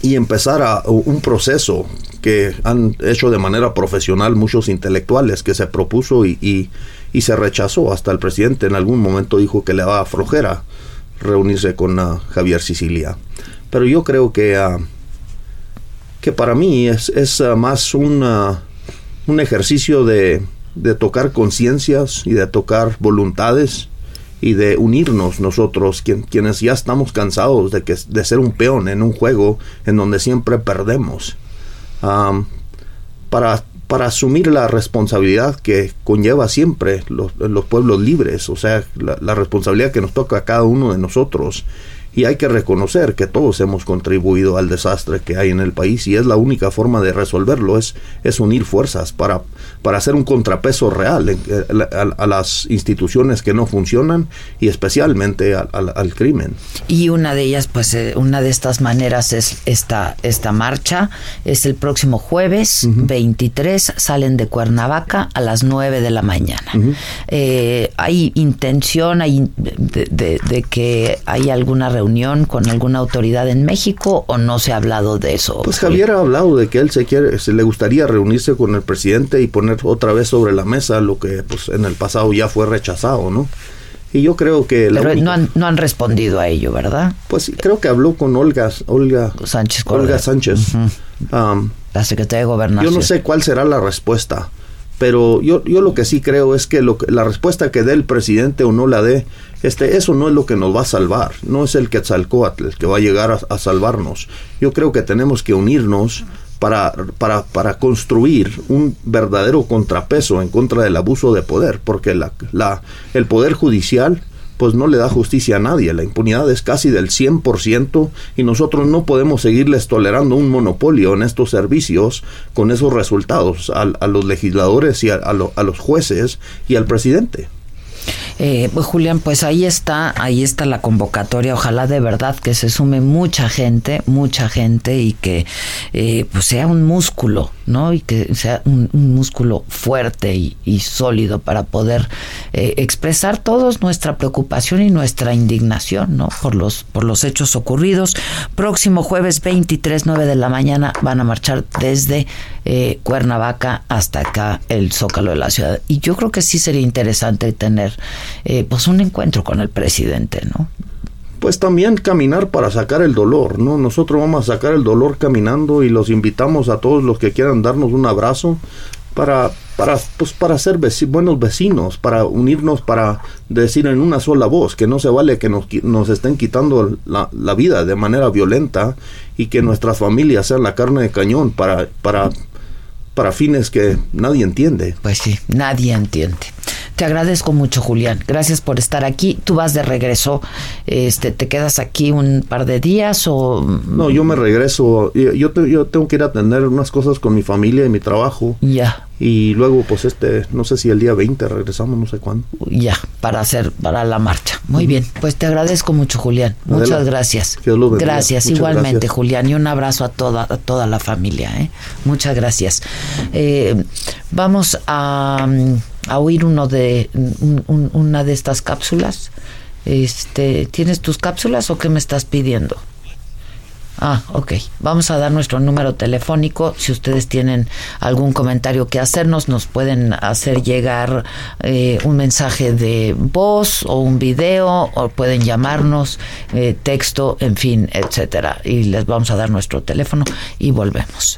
y empezar a, un proceso que han hecho de manera profesional muchos intelectuales que se propuso y, y, y se rechazó. Hasta el presidente en algún momento dijo que le daba flojera reunirse con ah, Javier Sicilia. Pero yo creo que, ah, que para mí es, es uh, más un, uh, un ejercicio de, de tocar conciencias y de tocar voluntades y de unirnos nosotros, quien- quienes ya estamos cansados de, que, de ser un peón en un juego en donde siempre perdemos, para, para asumir la responsabilidad que conlleva siempre los, los pueblos libres, o sea, la, la responsabilidad que nos toca a cada uno de nosotros. Y hay que reconocer que todos hemos contribuido al desastre que hay en el país y es la única forma de resolverlo, es, es unir fuerzas para, para hacer un contrapeso real en- eh, a, a las instituciones que no funcionan y especialmente al- crimen. Y una de ellas, pues eh, una de estas maneras es esta, esta marcha. Es el próximo jueves 23, salen de Cuernavaca a las 9 de la mañana. Eh, ¿Hay intención hay de, de- de que hay alguna reunión con alguna autoridad en México o no se ha hablado de eso? Pues Javier ha hablado de que él se quiere, se le gustaría reunirse con el presidente y poner otra vez sobre la mesa lo que pues en el pasado ya fue rechazado, ¿no? Y yo creo que Pero única- no han, no han respondido a ello, ¿verdad? pues creo que habló con Olga Olga Sánchez Olga. Sánchez. Um, La secretaria de Gobernación. yo no sé cuál será la respuesta, pero yo, yo lo que sí creo es que, lo que- la respuesta que dé el presidente o no la dé, este, eso no es lo que nos va a salvar, no es el Quetzalcóatl el que va a llegar a, a salvarnos. Yo creo que tenemos que unirnos para, para, para construir un verdadero contrapeso en contra del abuso de poder, porque la, la, el poder judicial pues no le da justicia a nadie. La impunidad es casi del 100% y nosotros no podemos seguirles tolerando un monopolio en estos servicios con esos resultados a, a los legisladores y a, a lo- a los jueces y al presidente. Eh, pues, Julián, pues ahí está, ahí está la convocatoria. Ojalá de verdad que se sume mucha gente, mucha gente y que eh, pues sea un músculo, ¿no? Y que sea un, músculo fuerte y, y sólido para poder eh, expresar todos nuestra preocupación y nuestra indignación, ¿no? Por los por los hechos ocurridos. Próximo jueves 23 9 de la mañana van a marchar desde eh, Cuernavaca hasta acá el Zócalo de la ciudad. Y yo creo que sí sería interesante tener eh, pues un encuentro con el presidente, ¿no? Pues también caminar para sacar el dolor, ¿no? Nosotros vamos a sacar el dolor caminando y los invitamos a todos los que quieran darnos un abrazo para, para, pues para ser veci- buenos vecinos, para unirnos, para decir en una sola voz que no se vale que nos, nos estén quitando la, la vida de manera violenta y que nuestras familias sean la carne de cañón para, para, para fines que nadie entiende. Pues sí, nadie entiende. Te agradezco mucho, Julián. Gracias por estar aquí. Tú vas de regreso. Este, ¿Te quedas aquí un par de días o...? No, yo me regreso. Yo, yo, te- yo tengo que ir a atender unas cosas con mi familia y mi trabajo. Ya. Y luego, pues este, no sé si el día 20 regresamos, no sé cuándo. Ya, para hacer, para la marcha. Muy bien, pues te agradezco mucho, Julián. Muchas gracias. que Dios. Gracias, Muchas igualmente, gracias. Julián, y un abrazo a toda, a toda la familia. ¿eh? Muchas gracias. Eh, vamos a, mm, a oír uno de un- un- una de estas cápsulas. Este, ¿tienes tus cápsulas o qué me estás pidiendo? Ah, ok. Vamos a dar nuestro número telefónico. Si ustedes tienen algún comentario que hacernos, nos pueden hacer llegar eh, un mensaje de voz o un video, o pueden llamarnos, eh, texto, en fin, etcétera. Y les vamos a dar nuestro teléfono y volvemos.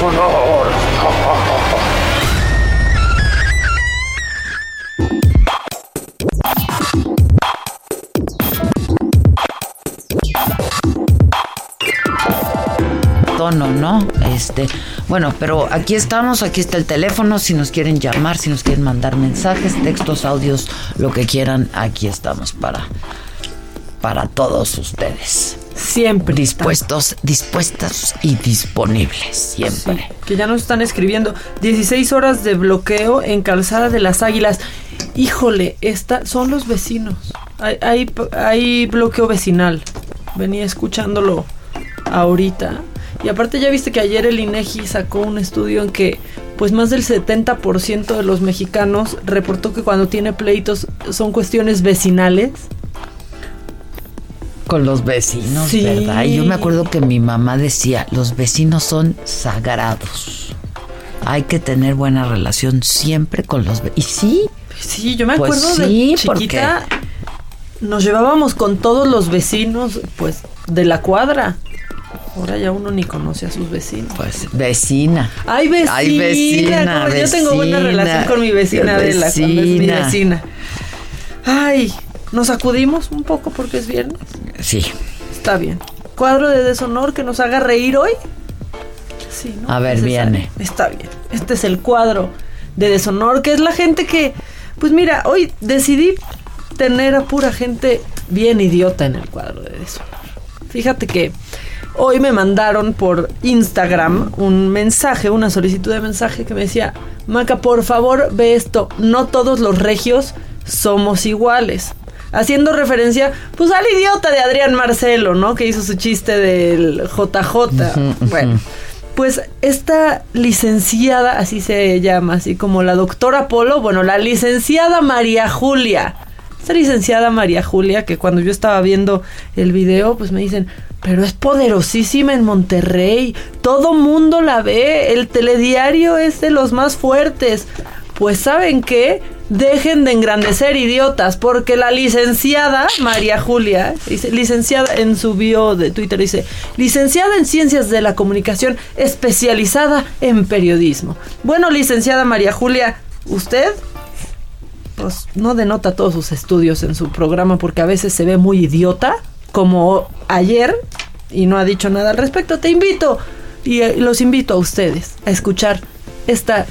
Deshonor. tono, ¿no? Este, bueno, pero aquí estamos, aquí está el teléfono, si nos quieren llamar, si nos quieren mandar mensajes, textos, audios, lo que quieran, aquí estamos para para todos ustedes. Siempre. Dispuestos, dispuestos y disponibles, siempre. que ya nos están escribiendo 16 horas de bloqueo en Calzada de las Águilas. Híjole, esta, son los vecinos. Hay, hay, hay bloqueo vecinal. Venía escuchándolo ahorita. Y aparte ya viste que ayer el INEGI sacó un estudio en que pues más del 70% de los mexicanos reportó que cuando tiene pleitos son cuestiones vecinales. Con los vecinos, Sí. ¿verdad? Y yo me acuerdo que mi mamá decía, los vecinos son sagrados. Hay que tener buena relación siempre con los vecinos. Y sí, Sí, yo me Pues acuerdo sí, de chiquita nos llevábamos con todos los vecinos pues de la cuadra. Ahora ya uno ni conoce a sus vecinos. pues vecina. Ay, vecina. Ay, vecina, como yo tengo buena vecina, relación con mi vecina cuando es mi vecina. vecina. Ay, nos acudimos un poco porque es viernes. Sí. Está bien. Cuadro de deshonor que nos haga reír hoy. Sí, ¿no? A ver, viene. Está bien. Este es el cuadro de deshonor, que es la gente que, pues mira, hoy decidí tener a pura gente bien idiota en el cuadro de deshonor. Fíjate que hoy me mandaron por Instagram un mensaje, una solicitud de mensaje que me decía, Maca, por favor ve esto, no todos los regios somos iguales. Haciendo referencia, pues al idiota de Adrián Marcelo, ¿no? Que hizo su chiste del JJ. Bueno, pues esta licenciada, así se llama, así como la doctora Polo, bueno, la licenciada María Julia. Esta licenciada María Julia, que cuando yo estaba viendo el video, pues me dicen, pero es poderosísima en Monterrey, todo mundo la ve, el telediario es de los más fuertes. Pues saben qué, dejen de engrandecer idiotas, porque la licenciada María Julia, licenciada en su bio de Twitter, dice, licenciada en ciencias de la comunicación, especializada en periodismo. Bueno, licenciada María Julia, usted pues no denota todos sus estudios en su programa porque a veces se ve muy idiota, como ayer, y no ha dicho nada al respecto. Te invito y eh, los invito a ustedes a escuchar esta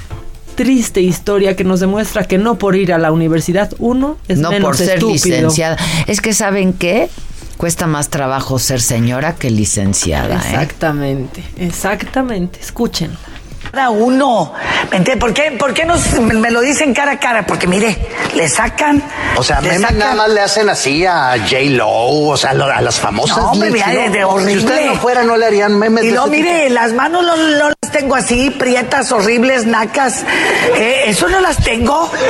triste historia que nos demuestra que no por ir a la universidad uno es no menos por ser estúpido. licenciada. Es que ¿saben qué? Cuesta más trabajo ser señora que licenciada. ¿eh? Exactamente, exactamente. Escuchen. Cada uno. ¿Me entiendes? ¿Por qué, por qué no s- me lo dicen cara a cara? Porque mire, le sacan. O sea, sacan- nada más le hacen así a J. Lo, o sea, lo- a las famosas. No, hombre, Liz, mira, ¿no? de, horrible. Si ustedes no fueran, no le harían memes Y no, mire, tipo. las manos no, no las tengo así, prietas, horribles, nacas. Eh, eso no las tengo.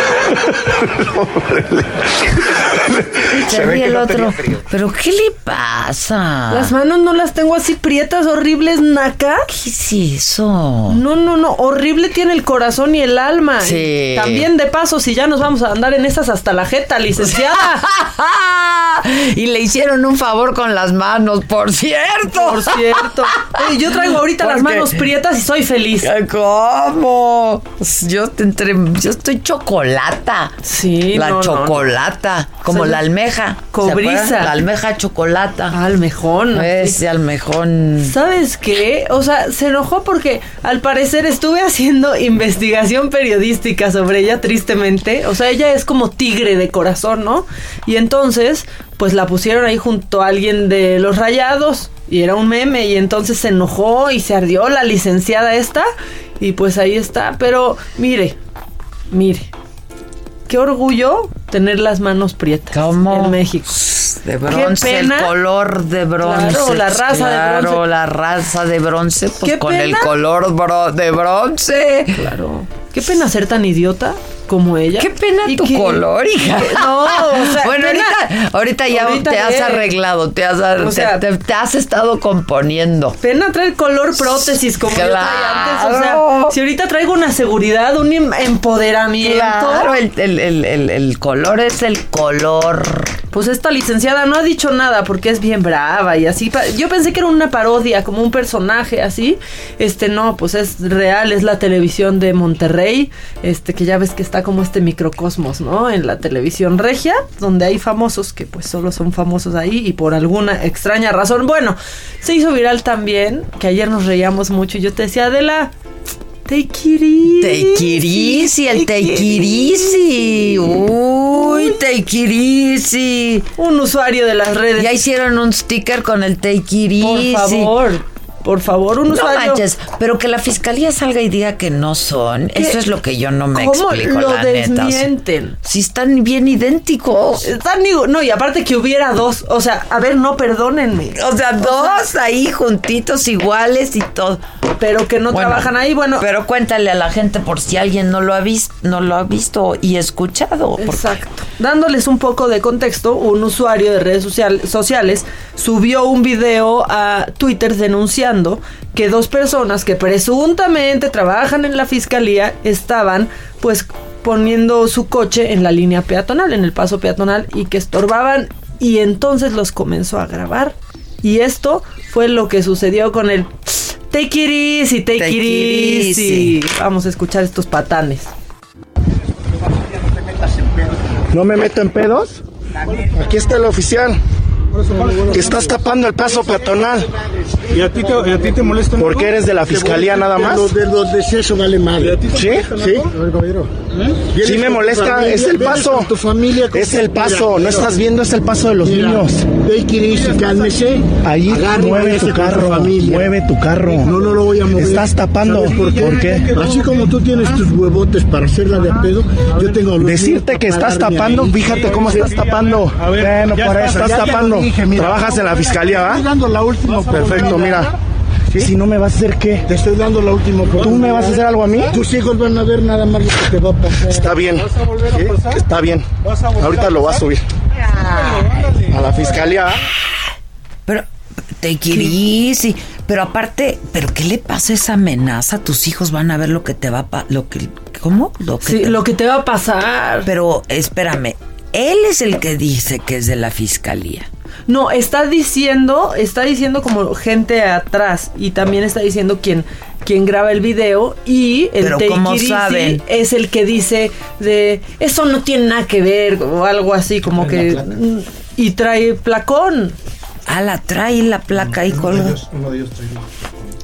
Se el otro. Pero ¿qué le pasa? Las manos no las tengo así prietas, horribles, naca. ¿Qué es eso? No, no, no. Horrible tiene el corazón y el alma. Sí. También de paso, si ya nos vamos a andar en esas hasta la jeta, licenciada. y le hicieron un favor con las manos, por cierto. Por cierto. Oye, yo traigo ahorita las manos prietas y soy feliz. ¿Cómo? Yo, te entre, yo estoy chocolata. Sí, La no, no, chocolata. Como la almeja. ¿se cobriza. La almeja chocolata. Almejón. Ese almejón. ¿Sabes qué? O sea, se enojó porque al parecer estuve haciendo investigación periodística sobre ella tristemente. O sea, ella es como tigre de corazón, ¿no? Y entonces, pues la pusieron ahí junto a alguien de los rayados y era un meme y entonces se enojó y se ardió la licenciada esta y pues ahí está. Pero mire, mire. Qué orgullo tener las manos prietas ¿Cómo? en México. De bronce, Qué pena. el color de bronce. Claro, la raza de Claro, bronce. la raza de bronce, pues Qué con el color bro- de bronce. Claro. Qué pena ser tan idiota como ella. Qué pena tu que- color, hija. que- no, o sea, bueno, pena- ahorita, ahorita ya ahorita te has arreglado, te has, O sea- te, te has estado componiendo. Pena traer color prótesis como yo traía antes. O Claro. sea, si ahorita traigo una seguridad, un em- empoderamiento. Claro, el, el- el- el- el color es el color. Pues esta licenciada no ha dicho nada porque es bien brava y así. Yo pensé que era una parodia, como un personaje así. Este no, pues es real, es la televisión de Monterrey. Este que ya ves que está como este microcosmos, ¿no? En la televisión regia, donde hay famosos que pues solo son famosos ahí y por alguna extraña razón. Bueno, se hizo viral también, que ayer nos reíamos mucho y yo te decía, Adela. Take it easy. Take it easy, el take it easy. Uy, take it easy. Un usuario de las redes. Ya hicieron un sticker con el take it Por easy. favor. Por favor, un No usuario... manches, pero que la fiscalía salga y diga que no son, eso es lo que yo no me ¿Cómo explico, lo la neta. desmienten? si están bien idénticos. Están, no, y aparte que hubiera dos, o sea, a ver, no, perdónenme. O sea, dos ahí juntitos, iguales y todo. Pero que no Bueno, trabajan ahí, bueno. Pero cuéntale a la gente por si alguien no lo ha visto, no lo ha visto y escuchado. porque- Exacto. Dándoles un poco de contexto, un usuario de redes social- sociales subió un video a Twitter denunciando que dos personas que presuntamente trabajan en la fiscalía estaban pues poniendo su coche en la línea peatonal, en el paso peatonal y que estorbaban y entonces los comenzó a grabar. Y esto fue lo que sucedió con el Take it easy, take, Take it it easy. easy. Vamos a escuchar estos patanes. ¿No me meto en pedos? Aquí está el oficial. Que estás tapando el paso peatonal. ¿Y a ti te, a ti te molesta? ¿Porque eres de la fiscalía nada más? Los de los de eso vale madre. ¿Sí? ¿Sí? Sí me molesta, es el paso. Tu familia Es el paso, no estás viendo, es el paso de los niños. Cálmese. Ahí mueve tu carro, mueve tu carro. No, no lo voy a mover. Estás tapando. ¿Sabes por qué? ¿Por qué? Así como tú tienes tus huevotes para hacerla de pedo, yo tengo los Decirte que estás tapando, fíjate cómo estás tapando. Bueno, para estás tapando. Dije, mira. Trabajas en la fiscalía, Estoy ¿va? dando la última Perfecto, mira. Si no me vas a hacer qué? Te estoy dando la última. ¿Tú me vas a hacer algo a mí? Tus hijos van a ver nada más lo que te va a pasar. Está bien. ¿Sí? Está bien. Ahorita lo vas a subir. A la fiscalía. ¿va? Pero, te easy. Pero aparte, ¿pero qué le pasa a esa amenaza? Tus hijos van a ver lo que te va a... Lo que, ¿Cómo? Lo que, Sí, te, lo que te va a pasar. Pero, espérame. Él es el que dice que es de la fiscalía. No, está diciendo, está diciendo como gente atrás y también está diciendo quien, quien graba el video y el Pero take ¿cómo it easy saben? es el que dice de eso no tiene nada que ver o algo así como que y trae placón. Ah, la trae la placa ahí colgada. Uno de ellos trae.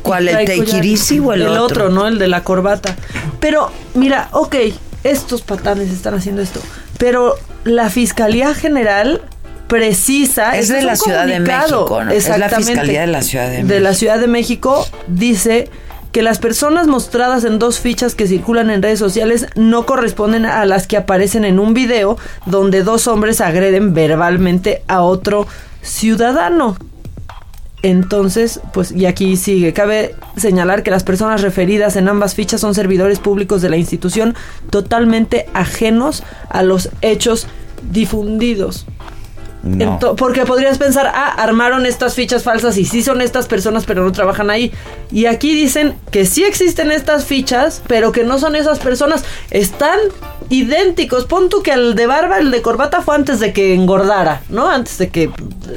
¿Cuál, el Trae easy o el, el otro? otro, ¿no? El de la corbata. Pero mira, ok, estos patanes están haciendo esto, pero la Fiscalía General precisa Es de la Ciudad de. México, ¿no? Es la. Fiscalía de la Ciudad de De la México. Ciudad de México dice que las personas mostradas en dos fichas que circulan en redes sociales no corresponden a las que aparecen en un video donde dos hombres agreden verbalmente a otro ciudadano. Entonces, pues, y aquí sigue. Cabe señalar que las personas referidas en ambas fichas son servidores públicos de la institución totalmente ajenos a los hechos difundidos. No. Porque podrías pensar, ah, armaron estas fichas falsas y sí son estas personas, pero no trabajan ahí. Y aquí dicen que sí existen estas fichas, pero que no son esas personas. Están idénticos. Pon tú que el de barba, el de corbata fue antes de que engordara, ¿no? Antes de que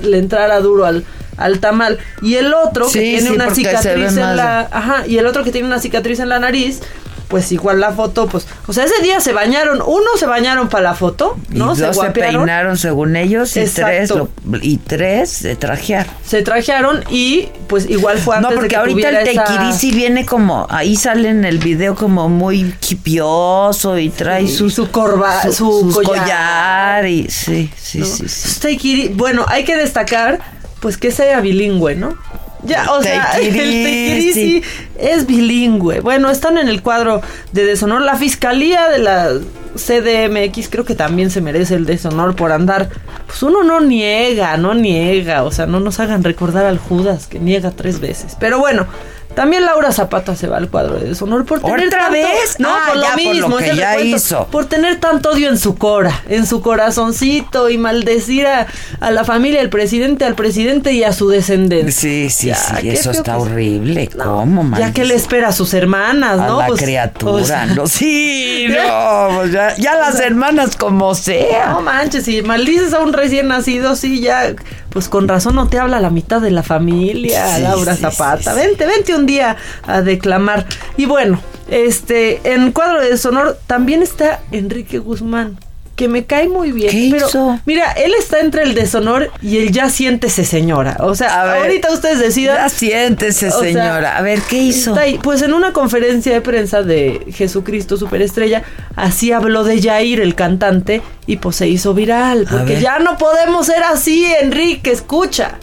le entrara duro al, al tamal. Y el otro que tiene sí, una cicatriz en la... Ajá, y el otro que tiene una cicatriz en la nariz. Pues igual la foto, pues, o sea, ese día se bañaron, uno se bañaron para la foto, ¿no? y dos se peinaron según ellos y Exacto. tres, lo- y tres se trajearon. se trajearon y pues igual fue antes No, porque de que ahorita el esa- Tequirisi viene como, ahí sale en el video como muy hipioso y trae Sí, su, su corba- su collar. collar y sí, sí, ¿no? sí, sí. Bueno, hay que destacar pues que sea bilingüe, ¿no? Ya, o sea, el easy es bilingüe. Bueno, están en el cuadro de deshonor. La fiscalía de la CDMX creo que también se merece el deshonor por andar. Pues uno no niega, no niega. O sea, no nos hagan recordar al Judas que niega tres veces. Pero bueno. También Laura Zapata se va al cuadro de deshonor por tener ¿Otra tanto- vez? No, Ah, por lo ya, por lo mismo, que ya recuento. hizo. Por tener tanto odio en su cora, en su corazoncito y maldecir a, a la familia, al presidente, al presidente y a su descendencia. Sí, sí, Ya, sí, eso está que- horrible. ¿Cómo, man? Ya que le espera a sus hermanas, a ¿no? la Pues, criatura, o sea, ¿no? Sí, no, pues ya, ya las hermanas como sea. No manches, si maldices a un recién nacido, sí, ya, pues con razón no te habla la mitad de la familia, Sí, Laura sí, Zapata. sí. Vente, vente un día a declamar. Y bueno, este, en cuadro de deshonor también está Enrique Guzmán. Que me cae muy bien. ¿Qué pero hizo? mira, él está entre el deshonor y el ya siéntese señora. O sea, A ver, ahorita ustedes decidan. Ya siéntese, O sea, señora. A ver, ¿qué hizo? Está ahí. Pues en una conferencia de prensa de Jesucristo Superestrella, así habló de Jair, el cantante, y pues se hizo viral. Porque ya no podemos ser así, Enrique, escucha.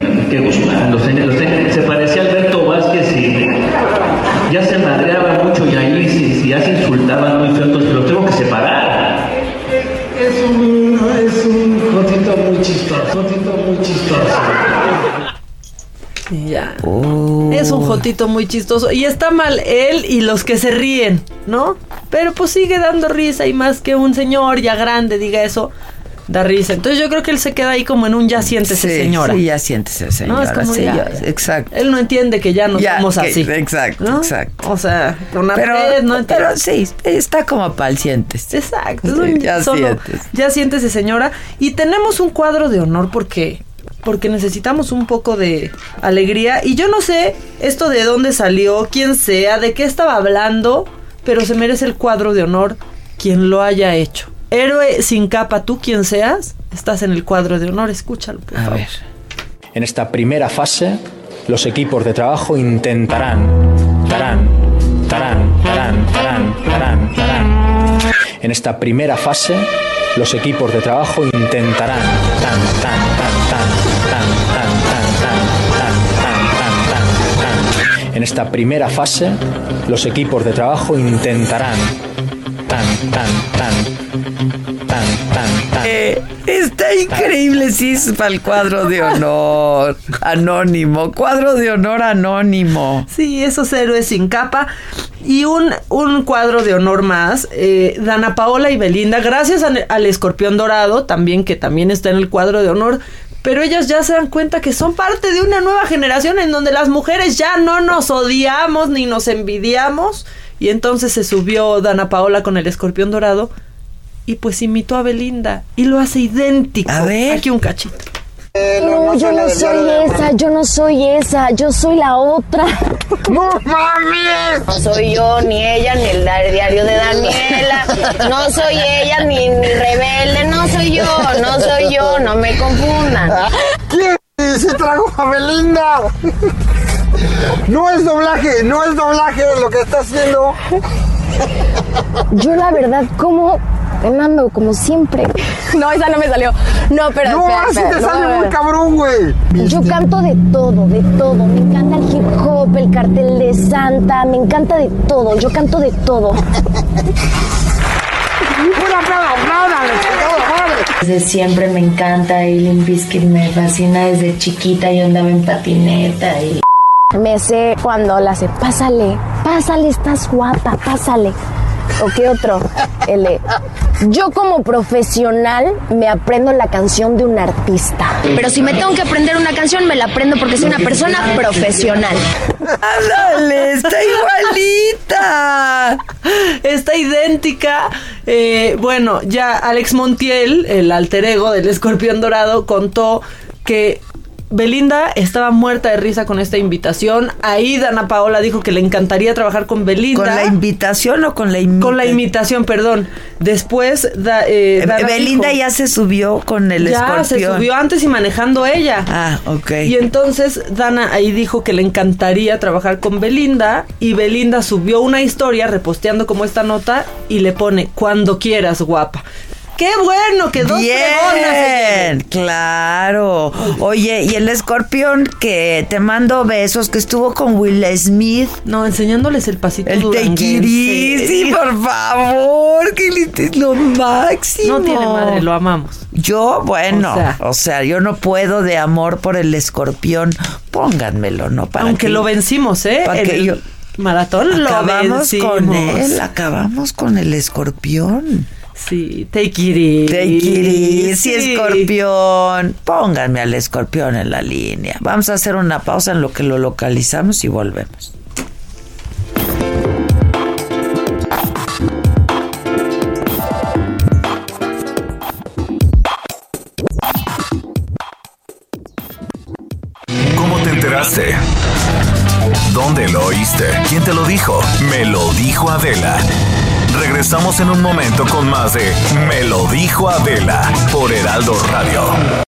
Los los tenía- se parecía a Alberto estaban muy feos, pues los tengo que separar. Es un, es un jotito muy chistoso, jotito muy chistoso. Ya. Es un jotito muy chistoso. Y está mal él y los que se ríen, ¿no? Pero pues sigue dando risa y más que un señor ya grande diga eso, da risa. Entonces yo creo que él se queda ahí como en un ya siéntese Sí, señora. sí, ya siéntese señora. No, es como sí, ya, ya, ya. exacto. Él no entiende que ya no Ya, somos que- así. Exacto, ¿no? exacto. O sea, una Pero, vez no entiende. pero sí, está como pal siéntese. Exacto. es un ya solo- siéntese. ya siéntese, señora. Y tenemos un cuadro de honor porque porque necesitamos un poco de alegría. Y yo no sé esto de dónde salió, quién sea, de qué estaba hablando, pero se merece el cuadro de honor quien lo haya hecho. Héroe sin capa, tú quien seas, estás en el cuadro de honor. Escúchalo, por A favor. ver. En esta primera fase, los equipos de trabajo intentarán, tarán, tarán, tarán, tarán, tarán, tarán. En esta primera fase, los equipos de trabajo intentarán, tan, tan, tan, tan, tan, En esta primera fase, los equipos de trabajo intentarán, tan, tan, tan, tan, tan, tan. Eh, está increíble, sí, es para el cuadro de honor anónimo. Cuadro de honor anónimo. Sí, esos héroes sin capa. Y un, un cuadro de honor más, eh, Dana Paola y Belinda, gracias a- al escorpión dorado, también que también está en el cuadro de honor, pero ellas ya se dan cuenta que son parte de una nueva generación en donde las mujeres ya no nos odiamos ni nos envidiamos. Y entonces se subió Dana Paola con el escorpión dorado y pues imitó a Belinda y lo hace idéntico. A ver. Aquí un cachito. No, yo no soy esa, yo no soy esa, yo soy la otra. ¡No mames! No soy yo, ni ella, ni el diario de Daniela. No soy ella, ni, ni rebelde, no soy yo, no soy yo, no me confundan. ¿Quién se trajo a Belinda? No es doblaje, no es doblaje lo que está haciendo. Yo la verdad, como ando como siempre. No, esa no me salió. No, pero No, espera, así espera, te no, sale muy cabrón, güey. Yo canto de todo, de todo. Me encanta el hip hop, el cartel de Santa, me encanta de todo. Yo canto de todo. Una aplaudan, Desde siempre me encanta y Limp Bizkit me fascina desde chiquita. Yo andaba en patineta y... Me sé cuando la hace, pásale, pásale, estás guapa, pásale. ¿O qué otro? De, yo como profesional me aprendo la canción de un artista. Pero si me tengo que aprender una canción, me la aprendo porque soy una persona profesional. ¡Ándale! ¡Está igualita! Está idéntica. Eh, bueno, ya Alex Montiel, el alter ego del escorpión dorado, contó que Belinda estaba muerta de risa con esta invitación. Ahí Dana Paola dijo que le encantaría trabajar con Belinda. ¿Con la invitación o con la imitación? Con la imitación, perdón. Después, da- eh, Dana Belinda dijo- ya se subió con el ya escorpión. se subió antes y manejando ella. Ah, ok. Y entonces Dana ahí dijo que le encantaría trabajar con Belinda y Belinda subió una historia reposteando como esta nota y le pone cuando quieras guapa. Qué bueno que dos Bien, claro. Oye, y el escorpión que te mando besos, que estuvo con Will Smith. No, enseñándoles el pasito El tequirí, sí, por favor, que es lo máximo. No tiene madre, lo amamos. Yo, bueno, O sea. o sea, yo no puedo de amor por el escorpión. Pónganmelo, ¿no? Para Aunque que- lo vencimos, ¿eh? para En que el yo- maratón lo Acabamos con vencimos. él, acabamos con el escorpión. Sí, take it easy. Take it easy, Sí. escorpión. Pónganme al escorpión en la línea. Vamos a hacer una pausa en lo que lo localizamos y volvemos. ¿Cómo te enteraste? ¿Dónde lo oíste? ¿Quién te lo dijo? Me lo dijo Adela. Regresamos en un momento con más de Me lo dijo Adela por Heraldo Radio.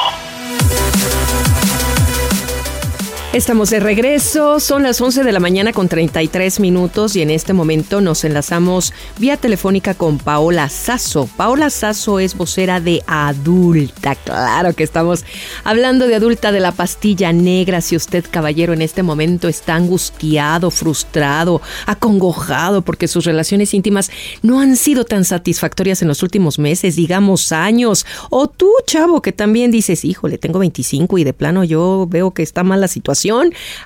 Estamos de regreso, son las 11 de la mañana con 33 minutos y en este momento nos enlazamos vía telefónica con Paola Sasso. Paola Sasso es vocera de Adulta, claro que estamos hablando de Adulta de la pastilla negra. Si usted, caballero, en este momento está angustiado, frustrado, acongojado porque sus relaciones íntimas no han sido tan satisfactorias en los últimos meses, digamos años, o tú, chavo, que también dices, híjole, tengo 25 y de plano yo veo que está mal la situación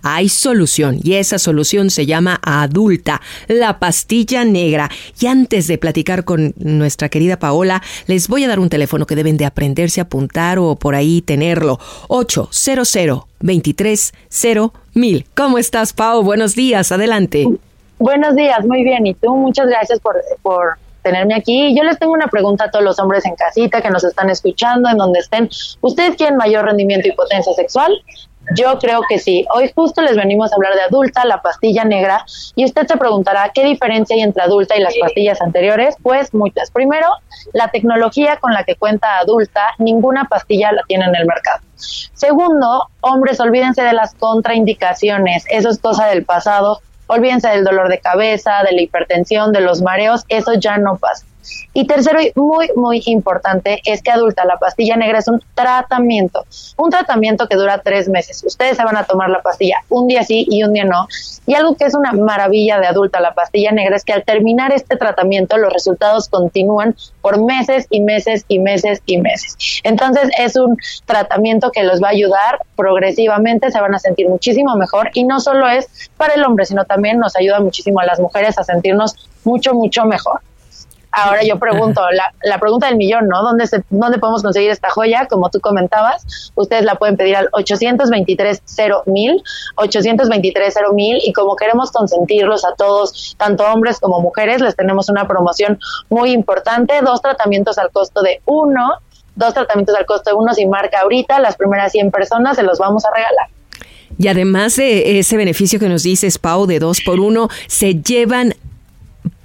hay solución y esa solución se llama adulta, la pastilla negra. Y antes de platicar con nuestra querida Paola, les voy a dar un teléfono que deben de aprenderse a apuntar o por ahí tenerlo. 800 230 mil. ¿Cómo estás, Pao? Buenos días, adelante. Buenos días, muy bien. Y tú, muchas gracias por, por tenerme aquí. Yo les tengo una pregunta a todos los hombres en casita que nos están escuchando, en donde estén. ¿Ustedes quieren mayor rendimiento y potencia sexual? Yo creo que sí. Hoy justo les venimos a hablar de adulta, la pastilla negra, y usted se preguntará qué diferencia hay entre adulta y las pastillas anteriores. Pues muchas. Primero, la tecnología con la que cuenta adulta, ninguna pastilla la tiene en el mercado. Segundo, hombres, olvídense de las contraindicaciones, eso es cosa del pasado. Olvídense del dolor de cabeza, de la hipertensión, de los mareos, eso ya no pasa. Y tercero, y muy, muy importante, es que adulta, la pastilla negra es un tratamiento, un tratamiento que dura tres meses. Ustedes se van a tomar la pastilla un día sí y un día no. Y algo que es una maravilla de adulta, la pastilla negra, es que al terminar este tratamiento, los resultados continúan por meses y meses y meses y meses. Entonces, es un tratamiento que los va a ayudar progresivamente, se van a sentir muchísimo mejor y no solo es para el hombre, sino también nos ayuda muchísimo a las mujeres a sentirnos mucho, mucho mejor. Ahora yo pregunto, la, la, pregunta del millón, ¿no? ¿Dónde, se, ¿Dónde podemos conseguir esta joya? Como tú comentabas, ustedes la pueden pedir al 823-0000, 823-0000, y como queremos consentirlos a todos, tanto hombres como mujeres, les tenemos una promoción muy importante, dos tratamientos al costo de uno, dos tratamientos al costo de uno, si marca ahorita, las primeras 100 personas se los vamos a regalar. Y además de ese beneficio que nos dices, Pau, de dos por uno, se llevan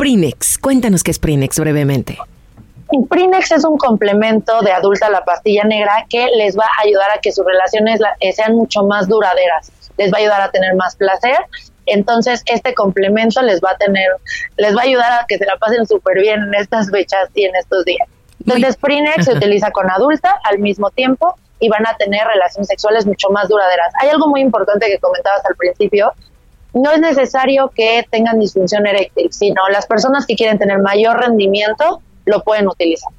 Prinex. Cuéntanos qué es Prinex brevemente. Prinex es un complemento de adulta a la pastilla negra que les va a ayudar a que sus relaciones eh, sean mucho más duraderas. Les va a ayudar a tener más placer. Entonces, este complemento les va a tener, les va a ayudar a que se la pasen súper bien en estas fechas y en estos días. Entonces, Prinex se utiliza con adulta al mismo tiempo y van a tener relaciones sexuales mucho más duraderas. Hay algo muy importante que comentabas al principio, no es necesario que tengan disfunción eréctil, sino las personas que quieren tener mayor rendimiento lo pueden utilizar.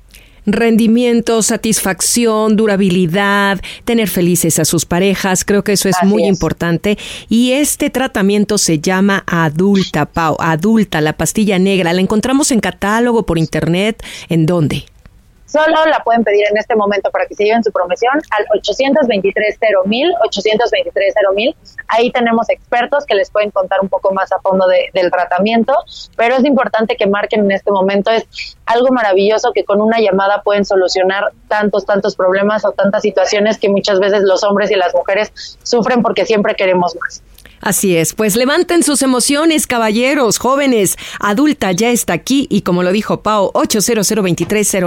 Rendimiento, satisfacción, durabilidad, tener felices a sus parejas, creo que eso es muy importante. Y este tratamiento se llama Adulta, Pau, Adulta, la pastilla negra. ¿La encontramos en catálogo, por internet? ¿En dónde? Solo la pueden pedir en este momento para que se lleven su promoción al 823 mil 823 mil Ahí tenemos expertos que les pueden contar un poco más a fondo del tratamiento, pero es importante que marquen en este momento. Es algo maravilloso que con una llamada pueden solucionar tantos, tantos problemas o tantas situaciones que muchas veces los hombres y las mujeres sufren porque siempre queremos más. Así es, pues levanten sus emociones, caballeros, jóvenes, adulta ya está aquí y como lo dijo Pau, 800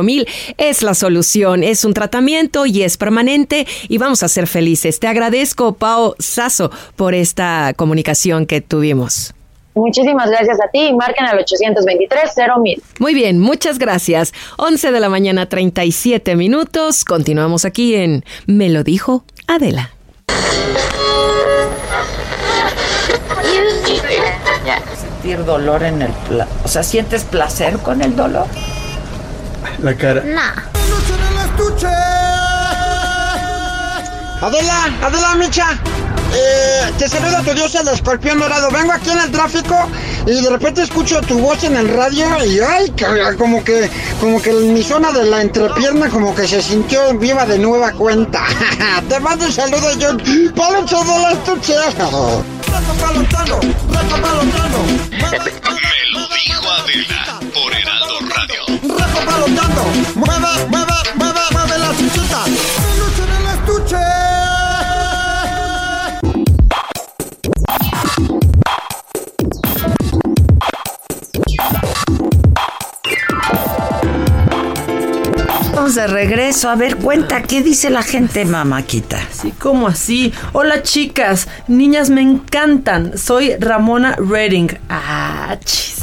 mil es la solución, es un tratamiento y es permanente y vamos a ser felices. Te agradezco, Pau Sasso, por esta comunicación que tuvimos. Muchísimas gracias a ti y marquen al 823 mil. Muy bien, muchas gracias. 11 de la mañana, 37 minutos. Continuamos aquí en Me lo dijo Adela. Sentir dolor en el... o sea, ¿sientes placer con el dolor? La cara. No. Adela, Adela Micha, eh, te saluda tu dios el escorpión dorado. Vengo aquí en el tráfico y de repente escucho tu voz en el radio y ay, como que, como que mi zona de la entrepierna como que se sintió viva de nueva cuenta. te mando un saludo yo, Palucho de la estuche. Me lo dijo Adela por Heraldo Radio. Rafa palotando, mueve, mueve, mueve, mueve la chuchita. Estamos de regreso. A ver, cuenta, ¿qué dice la gente, mamáquita? Sí, ¿cómo así? Hola, chicas. Niñas, me encantan. Soy Ramona Redding. Ah, chis.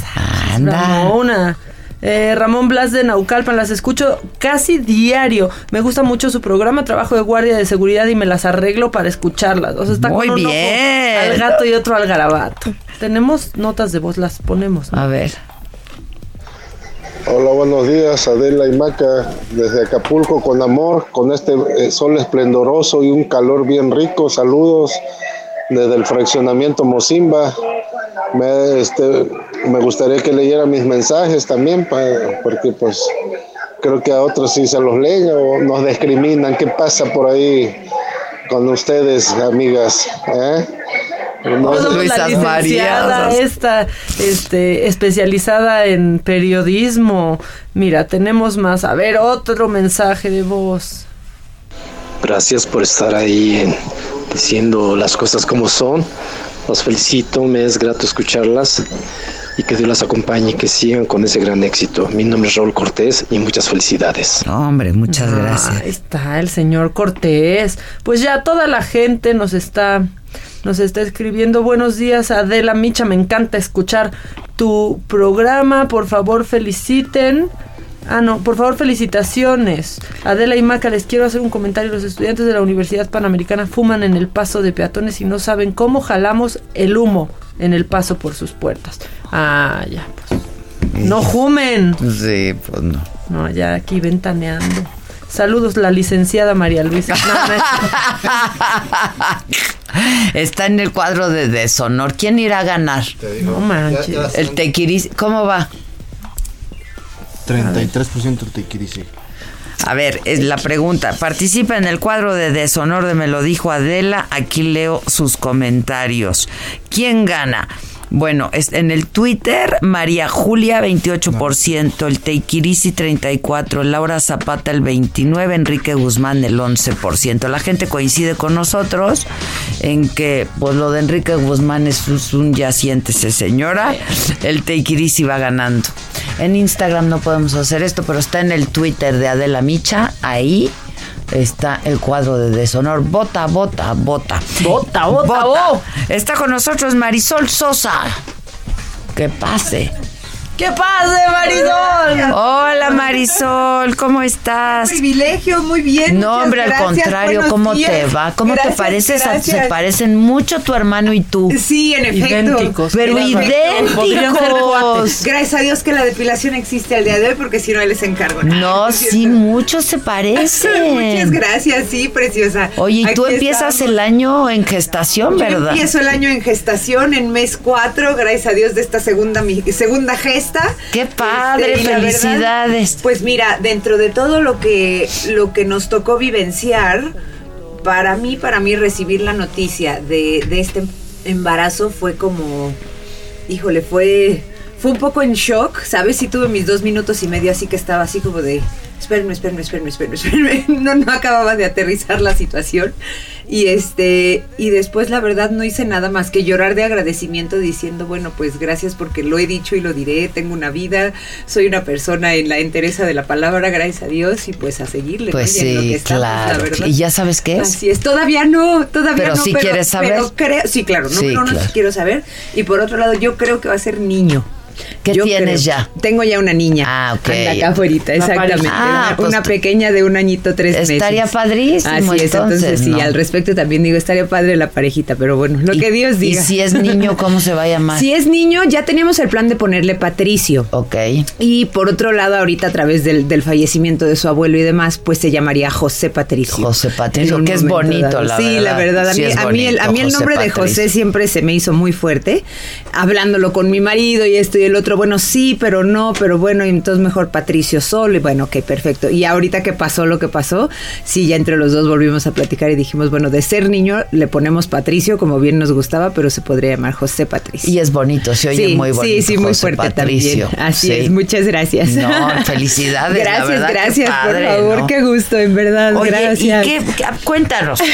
Anda. Ramona. Eh, Ramón Blas de Naucalpan, las escucho casi diario. Me gusta mucho su programa, trabajo de guardia de seguridad y me las arreglo para escucharlas. O sea, está Muy con un ojo bien. al gato y otro al garabato. Tenemos notas de voz, las ponemos. ¿no? A ver. Hola, buenos días, Adela y Maca, desde Acapulco con amor, con este eh, sol esplendoroso y un calor bien rico. Saludos desde el fraccionamiento Mozimba. Me, este, me gustaría que leyera mis mensajes también, pa- porque pues creo que a otros sí se los leen o nos discriminan. ¿Qué pasa por ahí con ustedes, amigas? ¿Eh? No- la licenciada esta, este, especializada en periodismo. Mira, tenemos más. A ver, otro mensaje de voz. Gracias por estar ahí en- diciendo las cosas como son. Los felicito, me es grato escucharlas y que Dios las acompañe y que sigan con ese gran éxito. Mi nombre es Raúl Cortés y muchas felicidades. hombre, muchas gracias. Ahí está el señor Cortés. Pues ya toda la gente nos está nos está escribiendo buenos días Adela Micha, me encanta escuchar tu programa, por favor feliciten. Ah, no, por favor felicitaciones. Adela y Maca, les quiero hacer un comentario. Los estudiantes de la Universidad Panamericana fuman en el paso de peatones y no saben cómo jalamos el humo en el paso por sus puertas. Ah, ya, pues. No fumen. Sí, pues no. No, ya aquí ventaneando. Saludos, la licenciada María Luisa. No, no es- Está en el cuadro de deshonor. ¿Quién irá a ganar? No manches. El tequiris. ¿Cómo va? 33% tequirisi. A ver, es la pregunta. Participa en el cuadro de deshonor de Me lo dijo Adela. Aquí leo sus comentarios. ¿Quién gana? Bueno, es en el Twitter, María Julia 28%, el Teikirisi 34%, Laura Zapata el 29%, Enrique Guzmán el 11%. La gente coincide con nosotros en que pues lo de Enrique Guzmán es un ya siéntese señora, el Teikirisi va ganando. En Instagram no podemos hacer esto, pero está en el Twitter de Adela Micha, ahí está el cuadro de deshonor. Vota, vota, vota. Vota, vota, vota. Está con nosotros Marisol Sosa. Que pase. ¡Que pase, Marisol! Hola Marisol, ¿cómo estás? privilegio, muy bien. No, hombre, al contrario, buenos ¿cómo te va? ¿Cómo Gracias, te pareces? a- Se parecen mucho tu hermano y tú. Sí, en efecto. Idénticos. Pero idénticos. Gracias a Dios que la depilación existe al día de hoy, porque si no, ahí les encargo. No, es sí, muchos se parecen. Muchas gracias, sí, preciosa. Oye, y tú Aquí empiezas estamos. el año en gestación, Yo ¿verdad? empiezo el año en gestación, en mes 4, gracias a Dios de esta segunda, mi- segunda gesta. ¡Qué padre! Este, y la verdad, ¡Felicidades! pues mira, dentro de todo lo que, lo que nos tocó vivenciar, para mí, para mí recibir la noticia de, de este embarazo fue como, híjole, fue, fue un poco en shock, ¿sabes? Sí tuve mis dos minutos y medio así que estaba así como de, espérenme, espérenme, espérenme, espérenme, espérenme. No, no acababa de aterrizar la situación. Y este, y después la verdad no hice nada más que llorar de agradecimiento diciendo, bueno, pues gracias porque lo he dicho y lo diré, tengo una vida, soy una persona en la entereza de la palabra, gracias a Dios, y pues a seguirle. Pues sí, que claro. ¿Y ya sabes qué es? Así es, todavía no, todavía Pero no. sí quieres saber. pero creo, sí, claro, no, Sí, no, no, claro. quiero saber. Y por otro lado, yo creo que va a ser niño. ¿Qué Yo tienes creo. ya? Tengo ya una niña. Ah, ok. Anda acá afuera, exactamente. Ah, una, pues una pequeña de un añito, tres meses. Estaría padrísimo, Así es, entonces, entonces, sí, ¿no? al respecto también digo, estaría padre la parejita, pero bueno, lo Y- que Dios Y diga. si es niño, ¿cómo se va a llamar? Si es niño, ya teníamos el plan de ponerle Patricio. Ok. Y por otro lado, ahorita a través del, del fallecimiento de su abuelo y demás, pues se llamaría José Patricio. José Patricio, que es bonito, dado. la sí, verdad. la verdad. A Sí mí, a mí el, a mí el nombre de José Patricio. José siempre se me hizo muy fuerte. Hablándolo con mi marido y esto y el otro, bueno, sí, pero no, pero bueno, y entonces mejor Patricio solo. Y bueno, ok, perfecto. Y ahorita que pasó lo que pasó, sí, ya entre los dos volvimos a platicar y dijimos, bueno, de ser niño le ponemos Patricio, como bien nos gustaba, pero se podría llamar José Patricio. Y es bonito, se oye sí, muy bonito. Sí, sí, muy José fuerte Patricio. también. Así Sí. es, muchas gracias. No, felicidades, Gracias, verdad, gracias, padre, por favor, ¿no? qué gusto, en verdad, Oye, gracias. ¿y qué, qué- cuéntanos, ¿qué,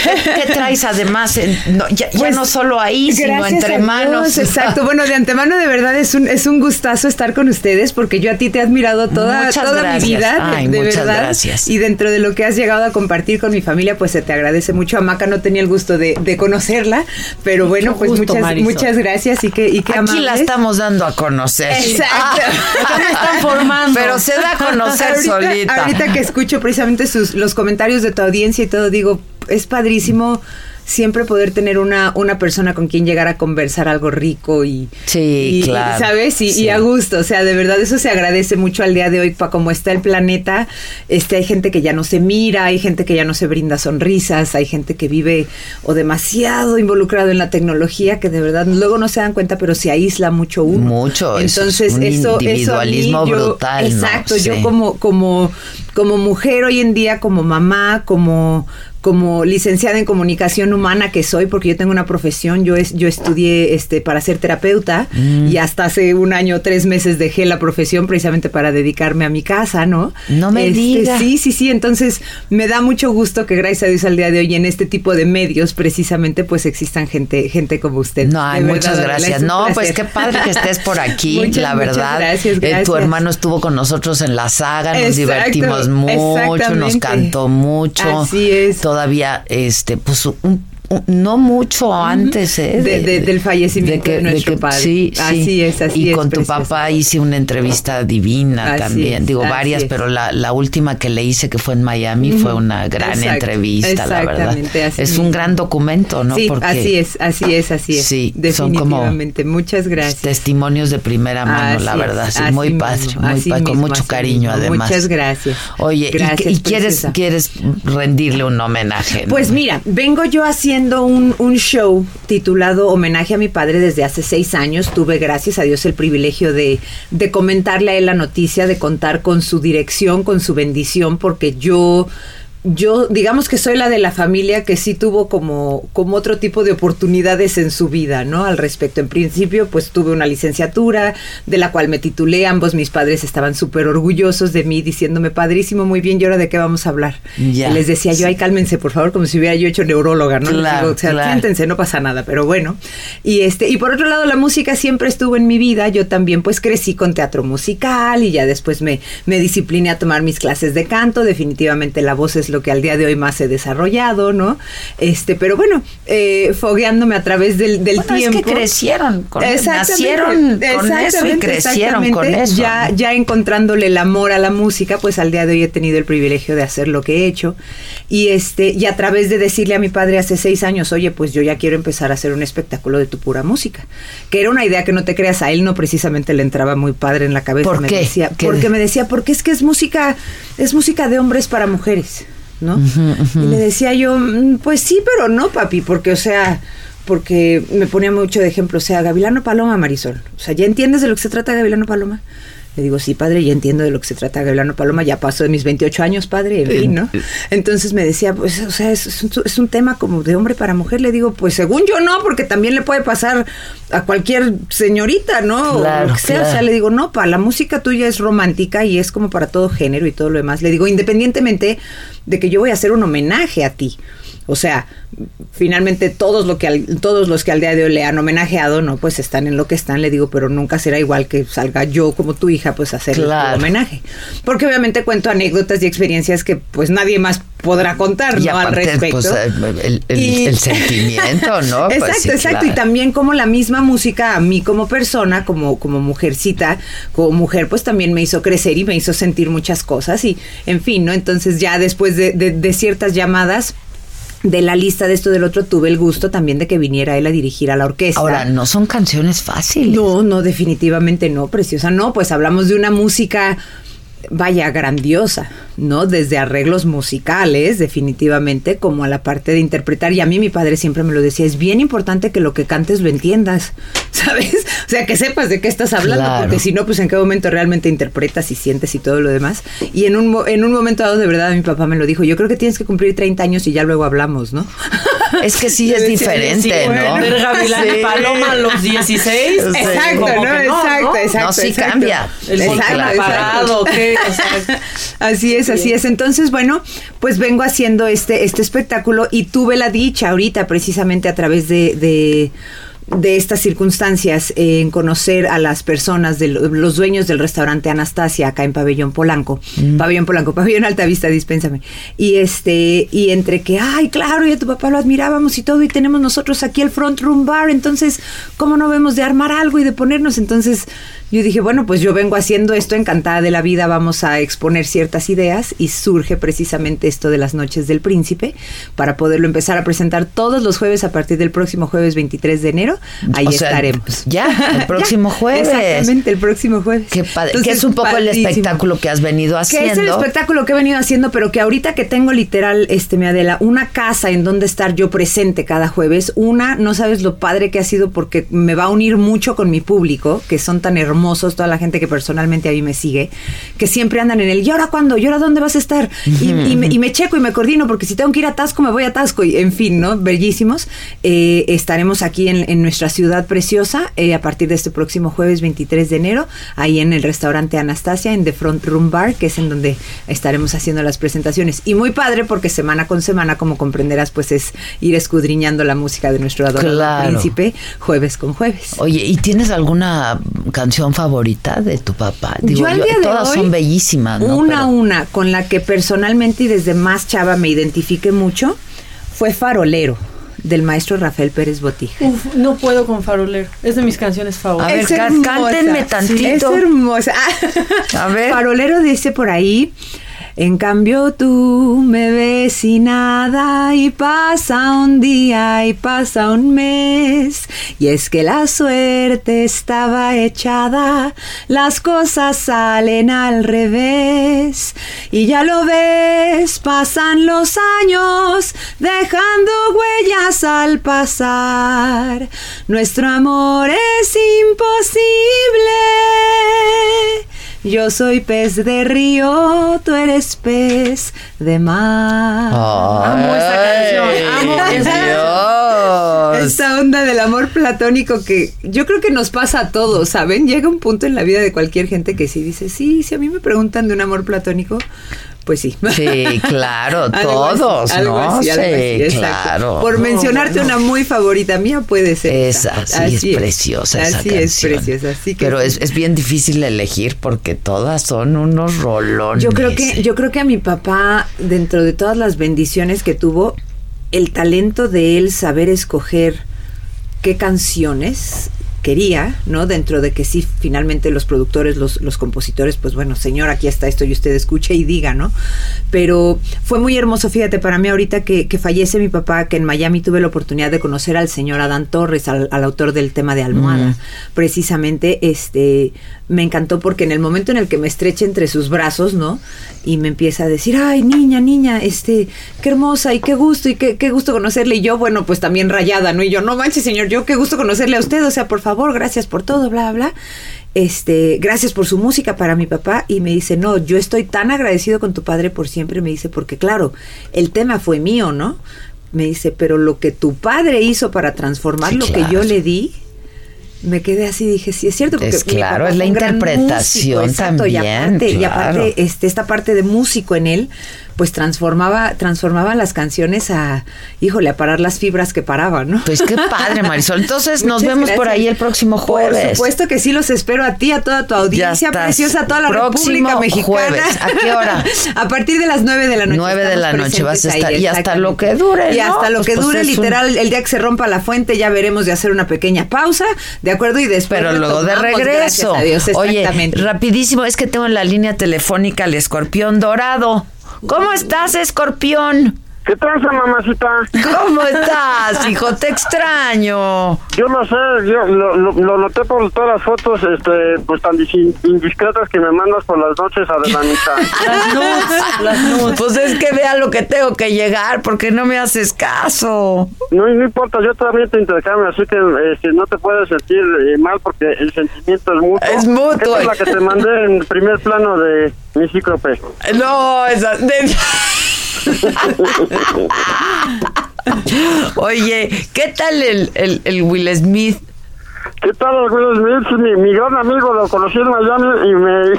qué traes además? en- no, ya, ya Pues, no solo ahí, sino entre Dios, manos. Exacto. Bueno, de antemano de verdad es un, es un un gustazo estar con ustedes porque yo a ti te he admirado toda, Muchas toda mi vida, de, Ay, de muchas verdad. gracias. Y dentro de lo que has llegado a compartir con mi familia, pues se te agradece mucho. A Maca no tenía el gusto de, de conocerla, pero bueno, pues gusto, muchas, Marisol. muchas gracias y que, y que Aquí la estamos dando a conocer. Exacto. Ya me están formando. Pero se da a conocer ahorita, solita. Ahorita que escucho precisamente sus, los comentarios de tu audiencia y todo, digo, es padrísimo siempre poder tener una, una persona con quien llegar a conversar algo rico y, Sí, y- claro. ¿sabes? Y, a gusto, o sea, de verdad eso se agradece mucho al día de hoy para cómo está el planeta. Este, hay gente que ya no se mira, hay gente que ya no se brinda sonrisas, hay gente que vive o demasiado involucrado en la tecnología que de verdad luego no se dan cuenta, pero se aísla mucho uno. Mucho, eso Entonces, es un eso, eso a mí individualismo yo- brutal, ¿no? Exacto, yo como, como, como mujer hoy en día, como mamá, como como licenciada en comunicación humana que soy, porque yo tengo una profesión, yo es, yo estudié este para ser terapeuta Mm. y hasta hace un año, tres meses dejé la profesión precisamente para dedicarme a mi casa, ¿no? No me Este, diga. Sí, sí, sí. Entonces me da mucho gusto que gracias a Dios al día de hoy en este tipo de medios precisamente pues existan gente, gente como usted. No, ay, muchas gracias. No, pues qué padre que estés por aquí, Muchas, la verdad. gracias, Eh, gracias. tu hermano estuvo con nosotros en la saga, nos Exacto, divertimos mucho, nos cantó mucho. Así es. Todavía, este, pues un- no mucho antes, ¿eh? De- de- del fallecimiento de nuestro padre. Sí, sí. Así es, así Y es, con tu papá hice una entrevista divina Así también. es, Digo, varias, es. pero la, la última que le hice, que fue en Miami, fue una gran Exacto, entrevista, la verdad. así Es un gran documento, ¿no? Sí, Porque así es, así es, así es. Sí, son como. Muchas gracias. testimonios de primera mano, Así la verdad. Sí, muy mismo, padre, muy padre, con mismo, mucho cariño mismo. además. Muchas gracias. Oye, ¿y Gracias, ¿y, quieres, quieres rendirle un homenaje? ¿no? Pues mira, vengo yo haciendo un, un show titulado Homenaje a mi padre desde hace seis años. Tuve, gracias a Dios, el privilegio de, de comentarle a él la noticia, de contar con su dirección, con su bendición, porque yo... Yo, digamos que soy la de la familia que sí tuvo como, como otro tipo de oportunidades en su vida, ¿no? Al respecto. En principio, pues tuve una licenciatura de la cual me titulé. Ambos mis padres estaban súper orgullosos de mí, diciéndome, padrísimo, muy bien, ¿y ahora de qué vamos a hablar? Ya. Y les decía yo, ay, cálmense, por favor, como si hubiera yo hecho neuróloga, ¿no? Claro, digo, o sea, claro. siéntense, no pasa nada, pero bueno. Y este, y por otro lado, la música siempre estuvo en mi vida. Yo también, pues, crecí con teatro musical y ya después me, me discipliné a tomar mis clases de canto. Definitivamente la voz es lo que al día de hoy más he desarrollado, ¿no? Este, pero bueno, eh, fogueándome a través del, del Bueno, es que tiempo. crecieron con- nacieron con eso y crecieron con eso, Ya, ya encontrándole el amor a la música, pues al día de hoy he tenido el privilegio de hacer lo que he hecho. Y este, y a través de decirle a mi padre hace seis años, oye, pues yo ya quiero empezar a hacer un espectáculo de tu pura música. Que era una idea que no te creas, a él no precisamente le entraba muy padre en la cabeza. ¿Por me qué? Decía, ¿Qué? porque me decía, porque es que es música, es música de hombres para mujeres, ¿no? Y le decía yo, "Mm, pues sí, pero no, papi, porque, o sea, porque me ponía mucho de ejemplo, o sea, Gavilano Paloma, Marisol. O sea, ¿ya entiendes de lo que se trata Gavilano Paloma? Le digo, sí, padre, ya entiendo de lo que se trata Gavilano Paloma, ya pasó de mis 28 años, padre, en fin, ¿no? Entonces me decía, pues, o sea, es, es un, es un tema como de hombre para mujer. Le digo, pues según yo no, porque también le puede pasar a cualquier señorita, ¿no? o Claro, lo que sea. O sea, claro. le digo, no, pa, la música tuya es romántica y es como para todo género y todo lo demás. Le digo, independientemente de que yo voy a hacer un homenaje a ti. O sea, finalmente todos lo que al- todos los que al día de hoy le han homenajeado, no, pues están en lo que están, le digo, pero nunca será igual que salga yo como tu hija, pues a hacer Claro. el homenaje. Porque obviamente cuento anécdotas y experiencias que pues nadie más podrá contar, Y ¿no? Al aparte, respecto. pues, el, el- Y- el sentimiento, ¿no? Pues exacto, sí, exacto. claro. Y también como la misma música a mí como persona, como, como mujercita, como mujer, pues también me hizo crecer y me hizo sentir muchas cosas. Y en fin, ¿no? Entonces ya después de, de- de ciertas llamadas de la lista de esto del otro, tuve el gusto también de que viniera él a dirigir a la orquesta. Ahora, no son canciones fáciles. No, no, definitivamente no, preciosa. No, pues hablamos de una música, vaya, grandiosa, ¿no? Desde arreglos musicales, definitivamente, como a la parte de interpretar. Y a mí mi padre siempre me lo decía, es bien importante que lo que cantes lo entiendas, ¿sabes? O sea, que sepas de qué estás hablando, Claro. porque si no, pues en qué momento realmente interpretas y sientes y todo lo demás. Y en un, mo- en un momento dado, de verdad, mi papá me lo dijo, yo creo que tienes que cumplir 30 años y ya luego hablamos, ¿no? Es que sí es diferente, sí, ¿no? bueno. Ver Gavilán y Sí. Paloma a los 16. Sí. Exacto, ¿no? no, exacto, ¿no? exacto. No, sí exacto. cambia. El claro. apagado, ¿qué? O sea, Así es, así es. Entonces, bueno, pues vengo haciendo este, este espectáculo y tuve la dicha ahorita, precisamente a través de, de, de estas circunstancias eh, en conocer a las personas, de lo- los dueños del restaurante Anastasia acá en Pabellón Polanco, Pabellón Polanco, Pabellón Altavista, dispénsame. Y este, y entre que, ay, claro, y a tu papá lo admirábamos y todo, y tenemos nosotros aquí el front room bar, entonces, ¿cómo no vemos de armar algo y de ponernos? Entonces, yo dije, bueno, pues yo vengo haciendo esto encantada de la vida, vamos a exponer ciertas ideas y surge precisamente esto de las noches del príncipe para poderlo empezar a presentar todos los jueves a partir del próximo jueves 23 de enero. Ahí O sea, estaremos. Ya, el próximo jueves. Exactamente, el próximo jueves. Qué padre. que Entonces, es un poco el espectáculo que has venido Que haciendo. es el espectáculo que he venido haciendo, pero que ahorita que tengo literal, este, mi Adela, una casa en donde estar yo presente cada jueves, una, no sabes lo padre que ha sido porque me va a unir mucho con mi público, que son tan hermosos, toda la gente que personalmente a mí me sigue, que siempre andan en el, ¿y ahora cuándo? ¿Y ahora dónde vas a estar? Y, y me, y me checo y me coordino, porque si tengo que ir a Tasco, me voy a Tasco, y en fin, ¿no? Bellísimos. Eh, estaremos aquí en, en nuestra ciudad preciosa eh, a partir de este próximo jueves 23 de enero, ahí en el restaurante Anastasia, en The Front Room Bar, que es en donde estaremos haciendo las presentaciones. Y muy padre porque semana con semana, como comprenderás, pues es ir escudriñando la música de nuestro adorado Claro. príncipe jueves con jueves. Oye, ¿y tienes alguna canción favorita de tu papá? yo al día de todas hoy, son bellísimas, ¿no? Una a una, con la que personalmente y desde más chava me identifique mucho, fue Farolero, del maestro Rafael Pérez Botija. Uf, no puedo con Farolero. Es de mis canciones favoritas. Es hermosa. Sí, es hermosa. A ver. Farolero dice por ahí. En cambio tú me ves y nada y pasa un día y pasa un mes. Y es que la suerte estaba echada, las cosas salen al revés. Y ya lo ves, pasan los años dejando huellas al pasar, nuestro amor es imposible. Yo soy pez de río, tú eres pez de mar. amo esa canción, amo esa Dios. Esta onda del amor platónico que yo creo que nos pasa a todos, ¿saben? Llega un punto en la vida de cualquier gente que sí dice, sí, si a mí me preguntan de un amor platónico, pues sí. Sí, claro, así, todos, ¿no? así, Sí, así, claro. Por No, mencionarte una muy favorita mía puede ser. Esa, sí, es preciosa esa Así canción. es preciosa, así que Pero es, es bien difícil elegir porque todas son unos rolones. Yo creo que yo creo que a mi papá dentro de todas las bendiciones que tuvo el talento de él saber escoger qué canciones quería, ¿no? Dentro de que sí, finalmente los productores, los, los compositores, pues bueno, señor, aquí está esto y usted escuche y diga, ¿no? Pero fue muy hermoso, fíjate, para mí ahorita que, que fallece mi papá, que en Miami tuve la oportunidad de conocer al señor Adán Torres, al, al autor del tema de Almohada, Mm. precisamente, este, me encantó porque en el momento en el que me estrecha entre sus brazos, ¿no? Y me empieza a decir, ay, niña, niña, este, qué hermosa y qué gusto y qué, qué gusto conocerle. Y yo, bueno, pues también rayada, ¿no? Y yo, no manches, señor, yo qué gusto conocerle a usted, o sea, por favor, gracias por todo, bla, bla. Este, gracias por su música para mi papá. Y me dice, no, yo estoy tan agradecido con tu padre por siempre. Me dice, porque claro, el tema fue mío, ¿no? Me dice, pero lo que tu padre hizo para transformar Sí, lo claro. que yo le di, me quedé así, dije, sí, es cierto. Porque Es claro, es la interpretación músico, exacto, y también, aparte, y aparte este, esta parte de músico en él, pues transformaba, transformaba las canciones a, híjole, a parar las fibras que paraban, ¿no? Pues qué padre, Marisol. Entonces nos vemos por ahí el próximo jueves. Por supuesto que sí, los espero a ti, a toda tu audiencia preciosa, a toda la Próximo República Mexicana. jueves. ¿A qué hora? a partir de las 9 de la noche. 9 de la noche vas a estar. ahí, y hasta lo que dure. Y ¿no? hasta lo Pues, que pues, dure, un- literal, el día que se rompa la fuente, ya veremos de hacer una pequeña pausa, ¿de acuerdo? Y después. Pero luego de regreso. gracias a Dios, Oye, rapidísimo, es que tengo en la línea telefónica al escorpión dorado. ¿Cómo estás, escorpión? ¿Qué tranza, mamacita? ¿Cómo estás, hijo? Te extraño. Yo no sé, yo lo, lo- lo noté por todas las fotos, este, pues tan dis- indiscretas que me mandas por las noches, Adelanita. Las nudes, las nudes. Pues es que vea lo que tengo que llegar, porque no me haces caso. No, no importa, yo también te intercambio, así que este, no te puedes sentir eh, mal porque el sentimiento es mutuo. Es mutuo. Esta es la que te mandé en primer plano de mi cíclope. No, esa. de- Oye, ¿qué tal el, el, el Will Smith? ¿Qué tal, Will Smith? Mi, mi gran amigo lo conocí en Miami y me,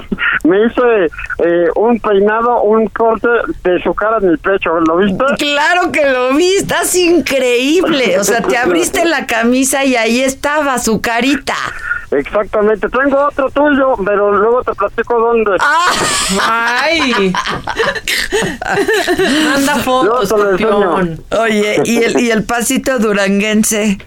me hice eh, un peinado, un corte de su cara en el pecho. ¿Lo viste? Claro que lo vi, estás increíble. O sea, te abriste la camisa y ahí estaba su carita. Exactamente. Tengo otro tuyo, pero luego te platico dónde. ¡Ay! Manda fotos, campeón. Oye, ¿y el, y el pasito duranguense?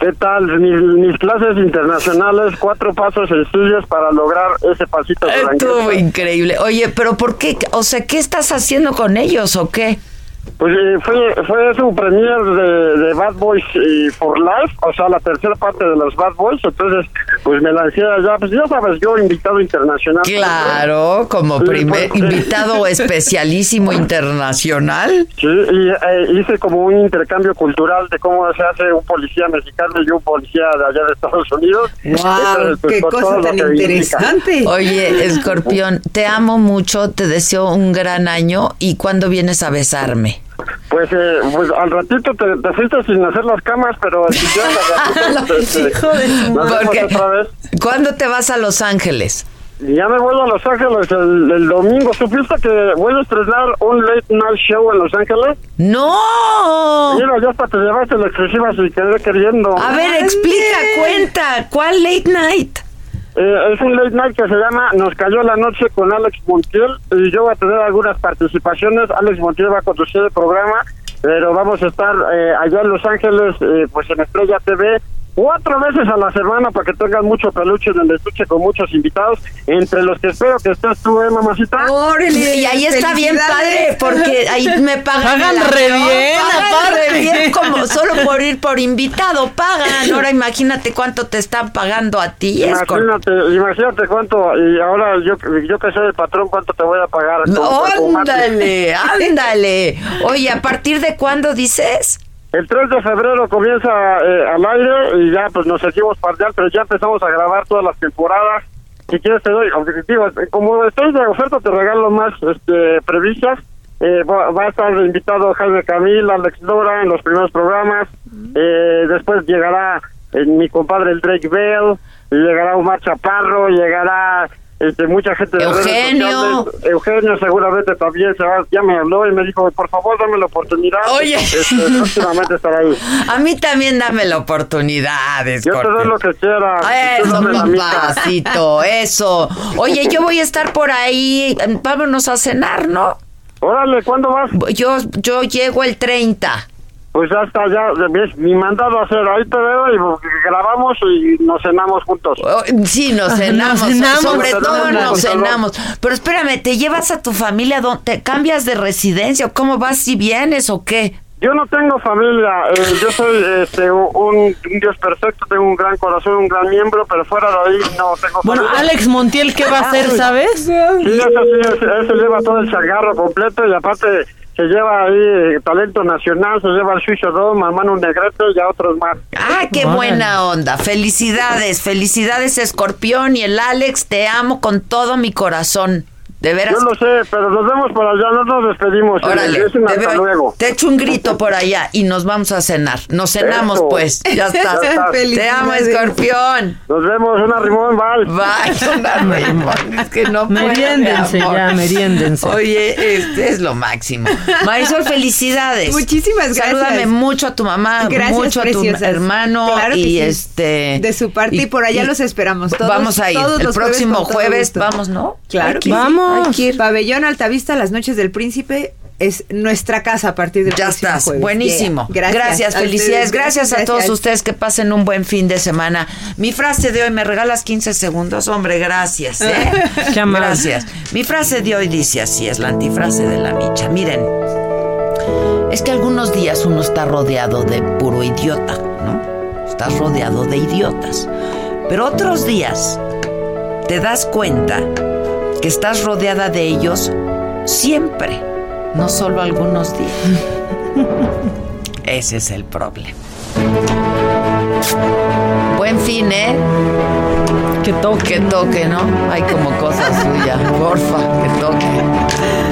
¿Qué tal? Mis, mis clases internacionales, cuatro pasos sencillos para lograr ese pasito Estuvo duranguense. increíble. Oye, pero ¿por qué? O sea, ¿qué estás haciendo con ellos o qué? Pues eh, fue, fue su premier de, de Bad Boys eh, for Life, o sea, la tercera parte de los Bad Boys. Entonces, pues me lancé allá. Pues ya sabes, yo invitado internacional. Claro, como primer pues, invitado especialísimo internacional. Sí, y eh, hice como un intercambio cultural de cómo se hace un policía mexicano y un policía de allá de Estados Unidos. Entonces, pues, todo lo que implica. Oye, Escorpión, te amo mucho, te deseo un gran año y ¿cuándo vienes a besarme? Pues, eh, pues al ratito te, te fuiste sin hacer las camas, pero si quieres al ratito, este, Hijo de Porque- otra vez. ¿Cuándo te vas a Los Ángeles? Ya me voy a Los Ángeles el, el domingo. ¿Supiste que voy a estrenar un late night show en Los Ángeles? ¡No! Mira, ya hasta te llevaste la exclusiva si quedé queriendo. A ver, explica, cuenta, ¿cuál late night? Eh, es un late night que se llama Nos cayó la noche con Alex Montiel y yo voy a tener algunas participaciones. Alex Montiel va a conducir el programa, pero vamos a estar eh, allá en Los Ángeles, eh, pues en Estrella TV. Cuatro veces a la semana para que tengan mucho peluche en el estuche con muchos invitados, entre los que espero que estés tú, ¿eh, mamacita? Y ahí está bien padre, porque ahí me pagan. Pagan el re avión, bien, pagan aparte. re bien, como solo por ir por invitado, pagan. Ahora imagínate cuánto te están pagando a ti, Imagínate, imagínate cuánto, y ahora yo, yo que soy el patrón, cuánto te voy a pagar. Ándale, ándale. Oye, ¿a partir de cuándo dices? El 3 de febrero comienza eh, al aire y ya pues nos seguimos pardear, pero ya empezamos a grabar todas las temporadas. Si quieres te doy, digo, eh, como estoy de oferta te regalo más este, previstas. Eh, va, va a estar invitado Jaime Camil, Alex Dora en los primeros programas. Eh, después llegará eh, mi compadre el Drake Bell, llegará Omar Chaparro, llegará este, mucha gente de Eugenio. Eugenio seguramente también se va, ya me habló y me dijo, por favor dame la oportunidad. Oye. Este, próximamente estará ahí. A mí también dame la oportunidad, Yo te doy lo que quiera. Eso, papacito, eso. Oye, yo voy a estar por ahí. Vámonos a cenar, ¿no? Órale, ¿cuándo vas? Yo, yo llego el 30. Pues ya está, ya ves mi mandado a hacer. Ahí te veo y grabamos y nos cenamos juntos. Oh, Sí, nos cenamos. Nos cenamos. Sobre Nos todo cenamos, nos cenamos. Pero espérame, ¿te llevas a tu familia? ¿Dó- ¿Te cambias de residencia? ¿O ¿Cómo vas si vienes o qué? Yo no tengo familia, eh, yo soy este, un, un Dios perfecto, tengo un gran corazón, un gran miembro, pero fuera de ahí no tengo Bueno, familia. Alex Montiel, ¿qué va a hacer, sabes? Sí, eso sí, ese lleva todo el changarro completo y aparte se lleva ahí eh, talento nacional, se lleva el Suizo Dome, a Manu Negrete y a otros más. Ah, qué buena onda. Felicidades, felicidades, Escorpión y el Alex. Te amo con todo mi corazón. De veras. Yo lo sé, pero nos vemos por allá, no nos despedimos. Órale, te, hasta veo- luego. te echo un grito por allá y nos vamos a cenar. Nos cenamos, Eso. pues. Ya está. Ya. Te amo, Escorpión. Nos vemos, una rimón, bye. Bye, una rimón. Es que no Meriéndense mi amor. ya, meriéndense. Oye, este es lo máximo. Marisol, felicidades. Muchísimas gracias. Salúdame mucho a tu mamá, Gracias, mucho a tu hermano Claro que y sí. este De su parte, y, por allá los esperamos. Todos, vamos a ir. todos El los próximo jueves, vamos, ¿no? Claro que sí. Hay que ir. Pabellón Altavista, Las Noches del Príncipe, es nuestra casa a partir del Ya próximo estás, jueves. buenísimo. Yeah. Gracias, a felicidades. ustedes. Gracias, a todos ustedes que pasen un buen fin de semana. Mi frase de hoy, ¿me regalas 15 segundos? Hombre, gracias. ¿eh? Gracias. Mi frase de hoy dice así, es la antifrase de la micha. Miren, es que algunos días uno está rodeado de puro idiota, ¿no? Estás rodeado de idiotas. Pero otros días te das cuenta que estás rodeada de ellos siempre, no solo algunos días. Ese es el problema. Buen fin, ¿eh? Que toque. Que toque, ¿no? Hay como cosa suya. Porfa, que toque.